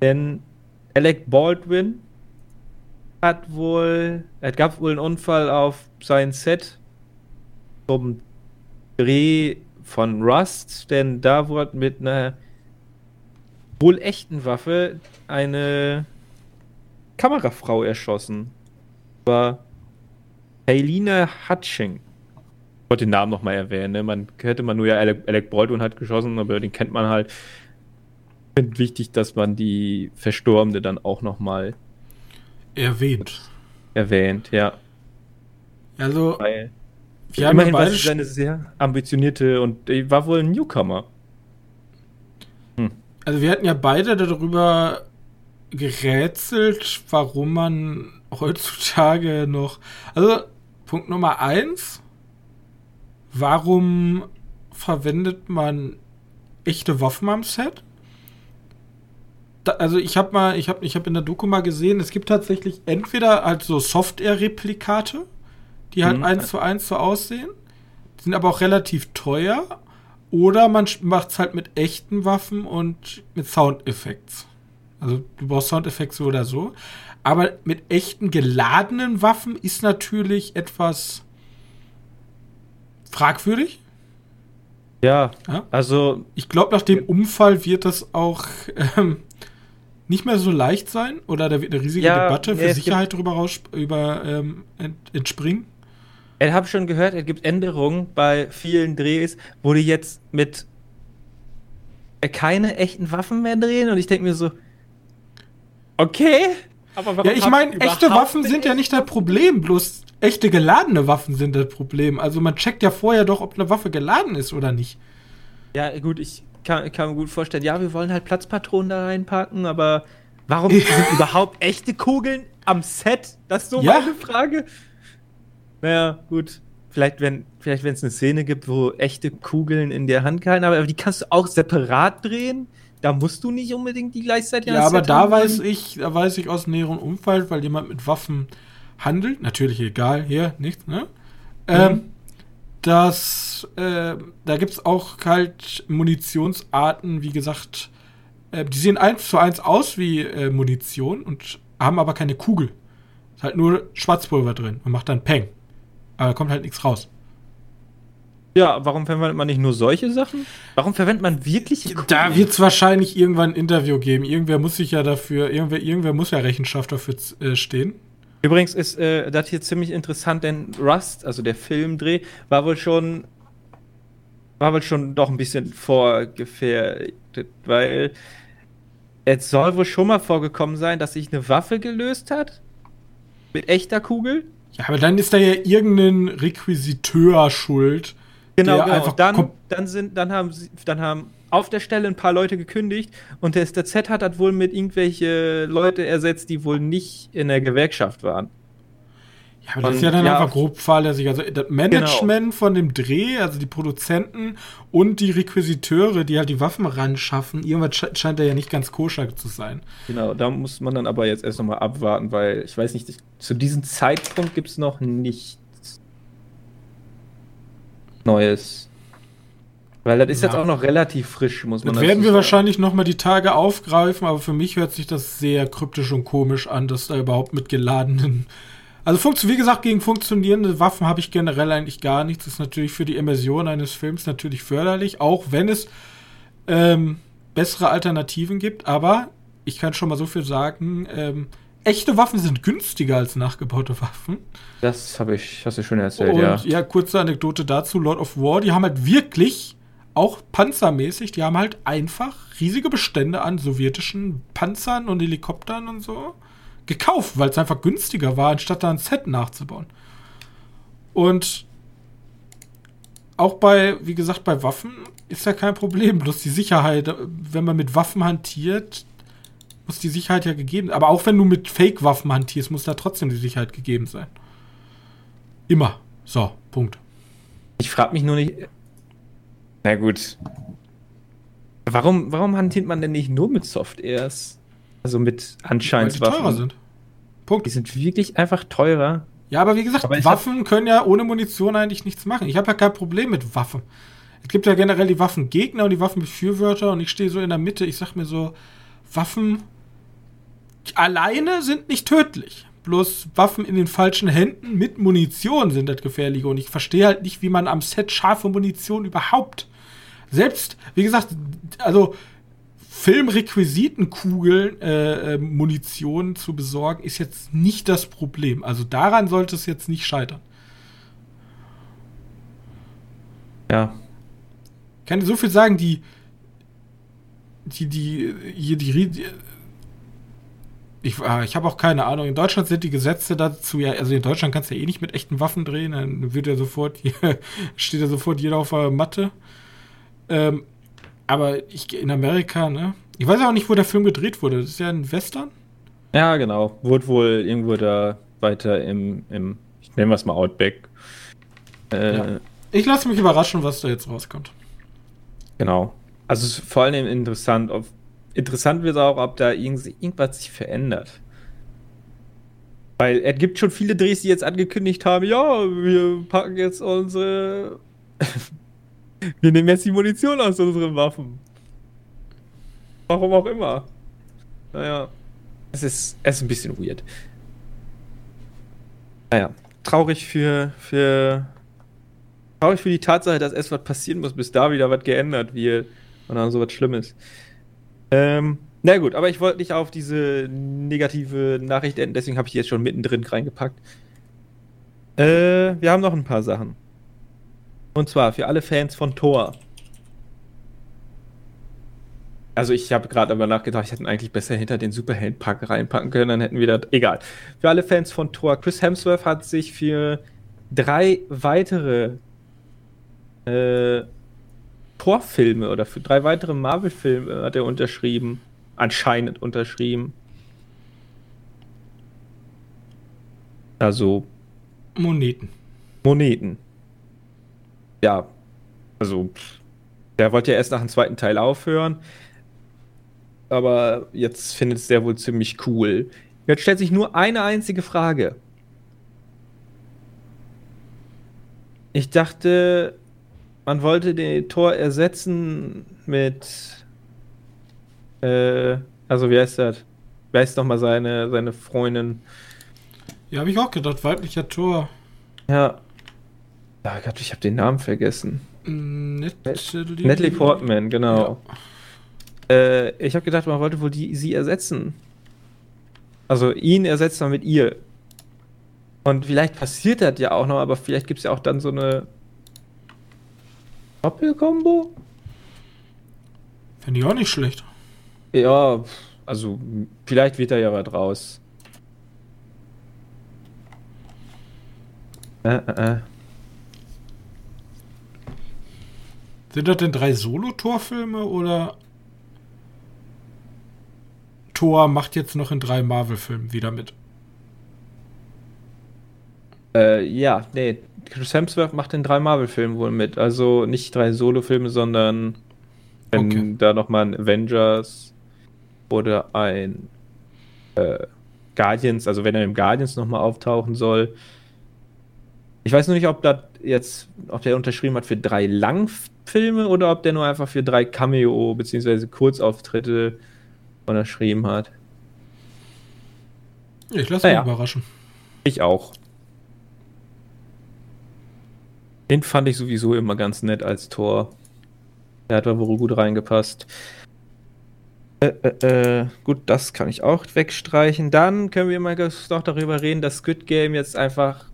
Denn Alec Baldwin hat wohl, es gab wohl einen Unfall auf sein Set zum Dreh von Rust, denn da wurde mit einer wohl echten Waffe eine Kamerafrau erschossen. War Helena Hutching. Ich wollte den Namen nochmal erwähnen. Ne? Man hätte man nur ja Alec, Alec Baldwin hat geschossen, aber den kennt man halt. Ich finde wichtig, dass man die Verstorbene dann auch nochmal erwähnt. Erwähnt, ja. Also, Weil wir Immerhin war sie eine sehr ambitionierte und war wohl ein Newcomer. Hm. Also wir hatten ja beide darüber gerätselt, warum man heutzutage noch. Also Punkt Nummer eins: Warum verwendet man echte Waffen am Set? Da, also ich habe mal, ich habe, ich habe in der Doku mal gesehen, es gibt tatsächlich entweder also Software-Replikate, die halt mhm. eins zu eins so aussehen. Die sind aber auch relativ teuer. Oder man macht es halt mit echten Waffen und mit Soundeffekts. Also du brauchst Soundeffekte so oder so. Aber mit echten geladenen Waffen ist natürlich etwas fragwürdig. Ja, ja? also. Ich glaube, nach dem Unfall wird das auch ähm, nicht mehr so leicht sein. Oder da wird eine riesige ja, Debatte für Sicherheit darüber über, ähm, entspringen. Ich habe schon gehört, es gibt Änderungen bei vielen Drehs, wo die jetzt mit keine echten Waffen mehr drehen und ich denke mir so, okay, aber warum Ja, ich meine, echte Waffen sind ja nicht das Problem, bloß echte geladene Waffen sind das Problem. Also man checkt ja vorher doch, ob eine Waffe geladen ist oder nicht. Ja, gut, ich kann, kann mir gut vorstellen, ja, wir wollen halt Platzpatronen da reinpacken, aber warum sind überhaupt echte Kugeln am Set? Das ist so ja. meine Frage. Naja, gut. vielleicht wenn vielleicht wenn es eine Szene gibt, wo echte Kugeln in der Hand gehalten, aber die kannst du auch separat drehen. Da musst du nicht unbedingt die gleichzeitig Ja, aber da weiß ich, da weiß ich aus näherem Umfeld, weil jemand mit Waffen handelt, natürlich egal, hier, nichts, ne? Mhm. Ähm, dass äh, da gibt es auch halt Munitionsarten, wie gesagt, äh, die sehen eins zu eins aus wie äh, Munition und haben aber keine Kugel. Ist halt nur Schwarzpulver drin und macht dann Peng. Aber da kommt halt nichts raus. Ja, warum verwendet man nicht nur solche Sachen? Warum verwendet man wirklich? Da wird es wahrscheinlich irgendwann ein Interview geben. Irgendwer muss sich ja dafür, irgendwer, irgendwer muss ja Rechenschaft dafür äh, stehen. Übrigens ist äh, das hier ziemlich interessant, denn Rust, also der Filmdreh, war wohl schon war wohl schon doch ein bisschen vorgefährdet, weil es soll wohl schon mal vorgekommen sein, dass sich eine Waffe gelöst hat mit echter Kugel. Ja, aber dann ist da ja irgendein Requisiteur schuld. Genau, genau. Einfach dann, dann sind, dann haben sie, dann haben auf der Stelle ein paar Leute gekündigt und der STZ hat das wohl mit irgendwelche Leute ersetzt, die wohl nicht in der Gewerkschaft waren. Ja, aber das ist ja dann ja, einfach grob fahrlässig. Also das Management genau. von dem Dreh, also die Produzenten und die Requisiteure, die halt die Waffen ran schaffen, irgendwas scheint da ja nicht ganz koscher zu sein. Genau, da muss man dann aber jetzt erst nochmal abwarten, weil ich weiß nicht, zu diesem Zeitpunkt gibt es noch nichts Neues. Weil das ist ja. jetzt auch noch relativ frisch, muss man sagen. Das werden wir sagen. wahrscheinlich noch mal die Tage aufgreifen, aber für mich hört sich das sehr kryptisch und komisch an, dass da überhaupt mit geladenen. [LAUGHS] Also, wie gesagt, gegen funktionierende Waffen habe ich generell eigentlich gar nichts. Das ist natürlich für die Immersion eines Films natürlich förderlich, auch wenn es ähm, bessere Alternativen gibt. Aber ich kann schon mal so viel sagen: ähm, echte Waffen sind günstiger als nachgebaute Waffen. Das habe ich, hast du schon erzählt, und, ja. Ja, kurze Anekdote dazu: Lord of War, die haben halt wirklich auch panzermäßig, die haben halt einfach riesige Bestände an sowjetischen Panzern und Helikoptern und so gekauft, weil es einfach günstiger war, anstatt da ein Set nachzubauen. Und auch bei, wie gesagt, bei Waffen ist ja kein Problem. Bloß die Sicherheit, wenn man mit Waffen hantiert, muss die Sicherheit ja gegeben sein. Aber auch wenn du mit Fake-Waffen hantierst, muss da trotzdem die Sicherheit gegeben sein. Immer. So, Punkt. Ich frage mich nur nicht, na gut. Warum, warum hantiert man denn nicht nur mit Soft-Airs? Also mit anscheinend Weil die teurer sind. Punkt. Die sind wirklich einfach teurer. Ja, aber wie gesagt, aber Waffen können ja ohne Munition eigentlich nichts machen. Ich habe ja kein Problem mit Waffen. Es gibt ja generell die Waffengegner und die Waffenbefürworter und ich stehe so in der Mitte. Ich sag mir so, Waffen alleine sind nicht tödlich. Bloß Waffen in den falschen Händen mit Munition sind das gefährliche. Und ich verstehe halt nicht, wie man am Set scharfe Munition überhaupt selbst, wie gesagt, also Filmrequisitenkugeln, äh, äh, Munition zu besorgen, ist jetzt nicht das Problem. Also daran sollte es jetzt nicht scheitern. Ja. Ich kann dir so viel sagen, die, die, die, hier, die, die ich, äh, ich habe auch keine Ahnung. In Deutschland sind die Gesetze dazu ja, also in Deutschland kannst du ja eh nicht mit echten Waffen drehen, dann wird ja sofort, [LAUGHS] steht ja sofort jeder auf der Matte. Ähm, aber ich in Amerika, ne? Ich weiß auch nicht, wo der Film gedreht wurde. Das ist ja ein Western? Ja, genau. Wurde wohl irgendwo da weiter im, im ich nenne es mal Outback. Äh, ja. Ich lasse mich überraschen, was da jetzt rauskommt. Genau. Also es ist vor allem interessant, ob, interessant wird auch, ob da irgendwas sich verändert. Weil es gibt schon viele Drehs, die jetzt angekündigt haben, ja, wir packen jetzt unsere [LAUGHS] wir nehmen jetzt die Munition aus unseren Waffen. Warum auch immer. Naja. Es ist, es ist ein bisschen weird. Naja. Traurig für, für. Traurig für die Tatsache, dass erst was passieren muss, bis da wieder was geändert wird. Und dann so was Schlimmes. Ähm, na gut, aber ich wollte nicht auf diese negative Nachricht enden, deswegen habe ich die jetzt schon mittendrin reingepackt. Äh, wir haben noch ein paar Sachen. Und zwar für alle Fans von Thor. Also ich habe gerade aber nachgedacht, ich hätte eigentlich besser hinter den Superheldenpack reinpacken können, dann hätten wir das. Egal. Für alle Fans von Thor, Chris Hemsworth hat sich für drei weitere äh, Thor-Filme oder für drei weitere Marvel-Filme hat er unterschrieben. Anscheinend unterschrieben. Also. Moneten. Moneten. ja, also der wollte ja erst nach dem zweiten Teil aufhören, aber jetzt findet es der wohl ziemlich cool. Jetzt stellt sich nur eine einzige Frage. Ich dachte, man wollte den Tor ersetzen mit. Äh, also, wie heißt das? Wer heißt nochmal seine, seine Freundin? Ja, habe ich auch gedacht, weiblicher Tor. Ja. Ah Gott, ich habe den Namen vergessen. Natalie, Natalie Portman, genau. Ja. Äh, ich habe gedacht, man wollte wohl die, sie ersetzen. Also ihn ersetzt man mit ihr. Und vielleicht passiert das ja auch noch, aber vielleicht gibt es ja auch dann so eine Doppelkombo? Finde ich auch nicht schlecht. Ja, also vielleicht wird da ja was raus. Äh, äh, äh. Sind das denn drei Solo-Torfilme oder Thor macht jetzt noch in drei Marvel-Filmen wieder mit? Äh, ja, nee, Chris Hemsworth macht in drei Marvel-Filmen wohl mit. Also nicht drei Solo-Filme, sondern wenn okay. da nochmal ein Avengers oder ein äh, Guardians, also wenn er im Guardians nochmal auftauchen soll. Ich weiß nur nicht, ob das jetzt, ob der unterschrieben hat für drei Langfilme oder ob der nur einfach für drei Cameo- bzw. Kurzauftritte unterschrieben hat. Ich lasse mich naja. überraschen. Ich auch. Den fand ich sowieso immer ganz nett als Tor. Der hat da wohl gut reingepasst. Äh, äh, äh, gut, das kann ich auch wegstreichen. Dann können wir mal noch darüber reden, dass Squid Game jetzt einfach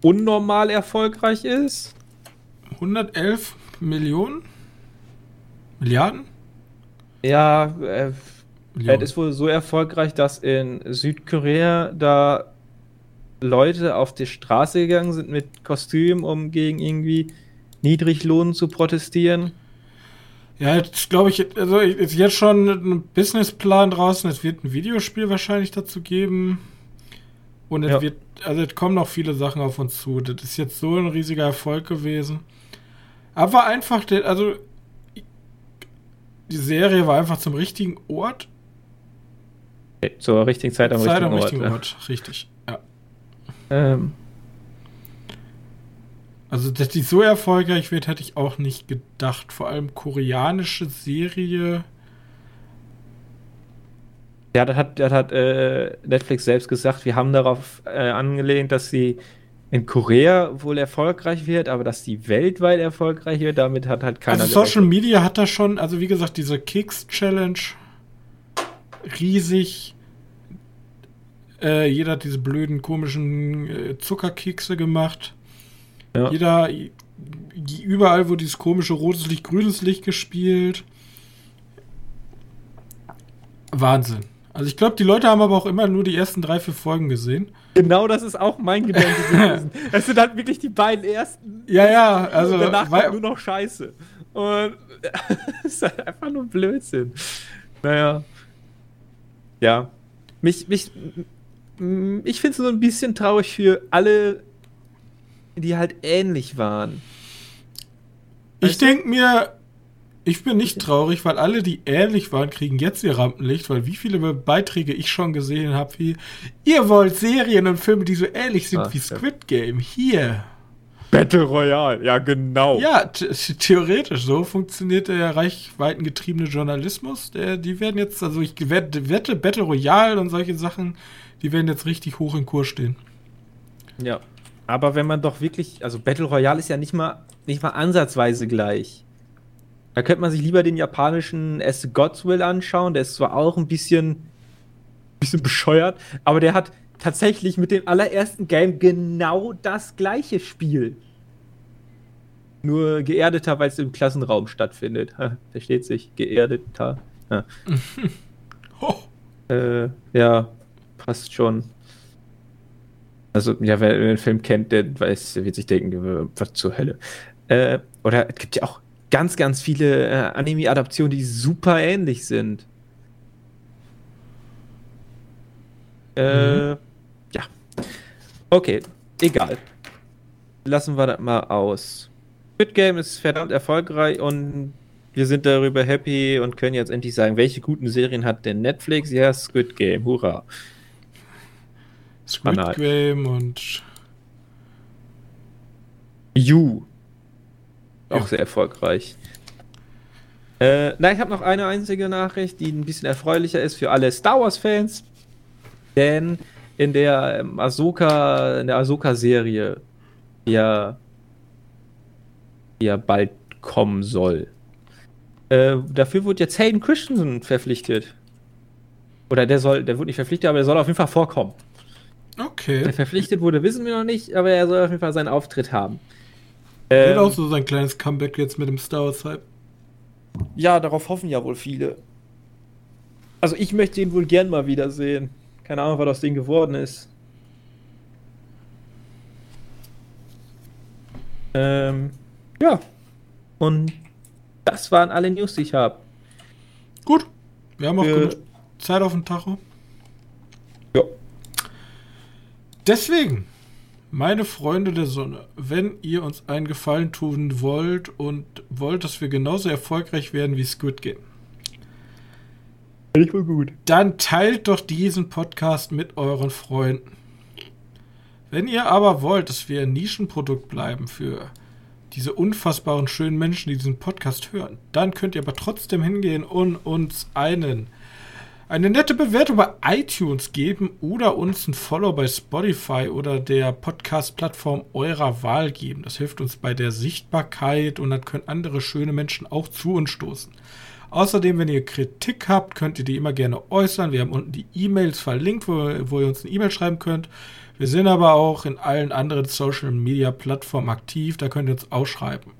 unnormal erfolgreich ist. 111 Millionen? Milliarden? Ja, äh, es ist wohl so erfolgreich, dass in Südkorea da Leute auf die Straße gegangen sind mit Kostüm, um gegen irgendwie Niedriglohn zu protestieren. Ja, jetzt glaube ich, also ist jetzt schon ein Businessplan draußen. Es wird ein Videospiel wahrscheinlich dazu geben. Und es ja. wird, also es kommen noch viele Sachen auf uns zu. Das ist jetzt so ein riesiger Erfolg gewesen. Aber einfach, also die Serie war einfach zum richtigen Ort. Zur richtigen Zeit am Zeit richtigen, am richtigen Ort. Ort. Richtig. Ähm. Also, dass die so erfolgreich wird, hätte ich auch nicht gedacht. Vor allem koreanische Serie. Ja, das hat, das hat äh, Netflix selbst gesagt. Wir haben darauf äh, angelehnt, dass sie in Korea wohl erfolgreich wird, aber dass die weltweit erfolgreich wird, damit hat halt keiner. Also Social Media hat da schon, also wie gesagt, diese Kicks Challenge riesig äh, jeder hat diese blöden, komischen äh, Zuckerkekse gemacht. Ja. Jeder, überall wurde dieses komische rotes Licht, grünes Licht gespielt. Wahnsinn. Also ich glaube, die Leute haben aber auch immer nur die ersten drei, vier Folgen gesehen. Genau, das ist auch mein Gedanke [LAUGHS] gewesen. Es sind halt wirklich die beiden ersten. Ja, ja, also. Und danach kommt nur noch Scheiße. Und [LAUGHS] es ist halt einfach nur Blödsinn. Naja. Ja. Mich, mich, ich finde es so ein bisschen traurig für alle, die halt ähnlich waren. Ich denke mir, ich bin nicht traurig, weil alle, die ähnlich waren, kriegen jetzt ihr Rampenlicht, weil wie viele Beiträge ich schon gesehen habe, wie ihr wollt Serien und Filme, die so ähnlich sind Ach, wie Squid Game. Hier. Battle Royale, ja genau. Ja, theoretisch so funktioniert der reichweitengetriebene Journalismus. Der, die werden jetzt, also ich wette, wette Battle Royale und solche Sachen, die werden jetzt richtig hoch in Kurs stehen. Ja. Aber wenn man doch wirklich, also Battle Royale ist ja nicht mal, nicht mal ansatzweise gleich. Da könnte man sich lieber den japanischen As God's Will anschauen. Der ist zwar auch ein bisschen, bisschen bescheuert, aber der hat tatsächlich mit dem allerersten Game genau das gleiche Spiel. Nur geerdeter, weil es im Klassenraum stattfindet. Versteht sich, geerdeter. Ja. [LAUGHS] oh. äh, ja, passt schon. Also, ja, wer den Film kennt, der weiß, der wird sich denken, was zur Hölle. Äh, oder es gibt ja auch ganz, ganz viele äh, Anime-Adaptionen, die super ähnlich sind. Äh, mhm. ja. Okay, egal. lassen wir das mal aus. Squid Game ist verdammt erfolgreich und wir sind darüber happy und können jetzt endlich sagen, welche guten Serien hat denn Netflix? Ja, Squid Game, hurra. Squid Banal. Game und You. Auch ja. sehr erfolgreich. Äh, na, ich habe noch eine einzige Nachricht, die ein bisschen erfreulicher ist für alle Star Wars-Fans. Denn in der ähm, Ahsoka, in der Ahsoka-Serie, die ja, die ja bald kommen soll, äh, dafür wurde jetzt Hayden Christensen verpflichtet. Oder der soll, der wurde nicht verpflichtet, aber der soll auf jeden Fall vorkommen. Okay. Der verpflichtet wurde, wissen wir noch nicht, aber er soll auf jeden Fall seinen Auftritt haben. Ähm, auch so sein kleines Comeback jetzt mit dem Star Wars Hype. Ja, darauf hoffen ja wohl viele. Also ich möchte ihn wohl gern mal wiedersehen. Keine Ahnung, was aus dem geworden ist. Ähm, ja. Und das waren alle News, die ich habe. Gut. Wir haben auch Für... genug Zeit auf dem Tacho. Ja. Deswegen meine Freunde der Sonne, wenn ihr uns einen Gefallen tun wollt und wollt, dass wir genauso erfolgreich werden wie Squid Game, ich gut. Dann teilt doch diesen Podcast mit euren Freunden. Wenn ihr aber wollt, dass wir ein Nischenprodukt bleiben für diese unfassbaren schönen Menschen, die diesen Podcast hören, dann könnt ihr aber trotzdem hingehen und uns einen eine nette Bewertung bei iTunes geben oder uns ein Follow bei Spotify oder der Podcast-Plattform eurer Wahl geben. Das hilft uns bei der Sichtbarkeit und dann können andere schöne Menschen auch zu uns stoßen. Außerdem, wenn ihr Kritik habt, könnt ihr die immer gerne äußern. Wir haben unten die E-Mails verlinkt, wo, wo ihr uns eine E-Mail schreiben könnt. Wir sind aber auch in allen anderen Social-Media-Plattformen aktiv. Da könnt ihr uns ausschreiben.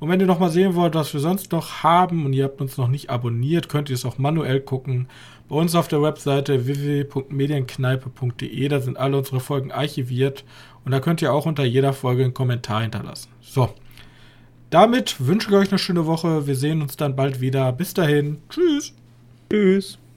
Und wenn ihr noch mal sehen wollt, was wir sonst noch haben und ihr habt uns noch nicht abonniert, könnt ihr es auch manuell gucken. Bei uns auf der Webseite www.medienkneipe.de, da sind alle unsere Folgen archiviert und da könnt ihr auch unter jeder Folge einen Kommentar hinterlassen. So, damit wünsche ich euch eine schöne Woche. Wir sehen uns dann bald wieder. Bis dahin. Tschüss. Tschüss.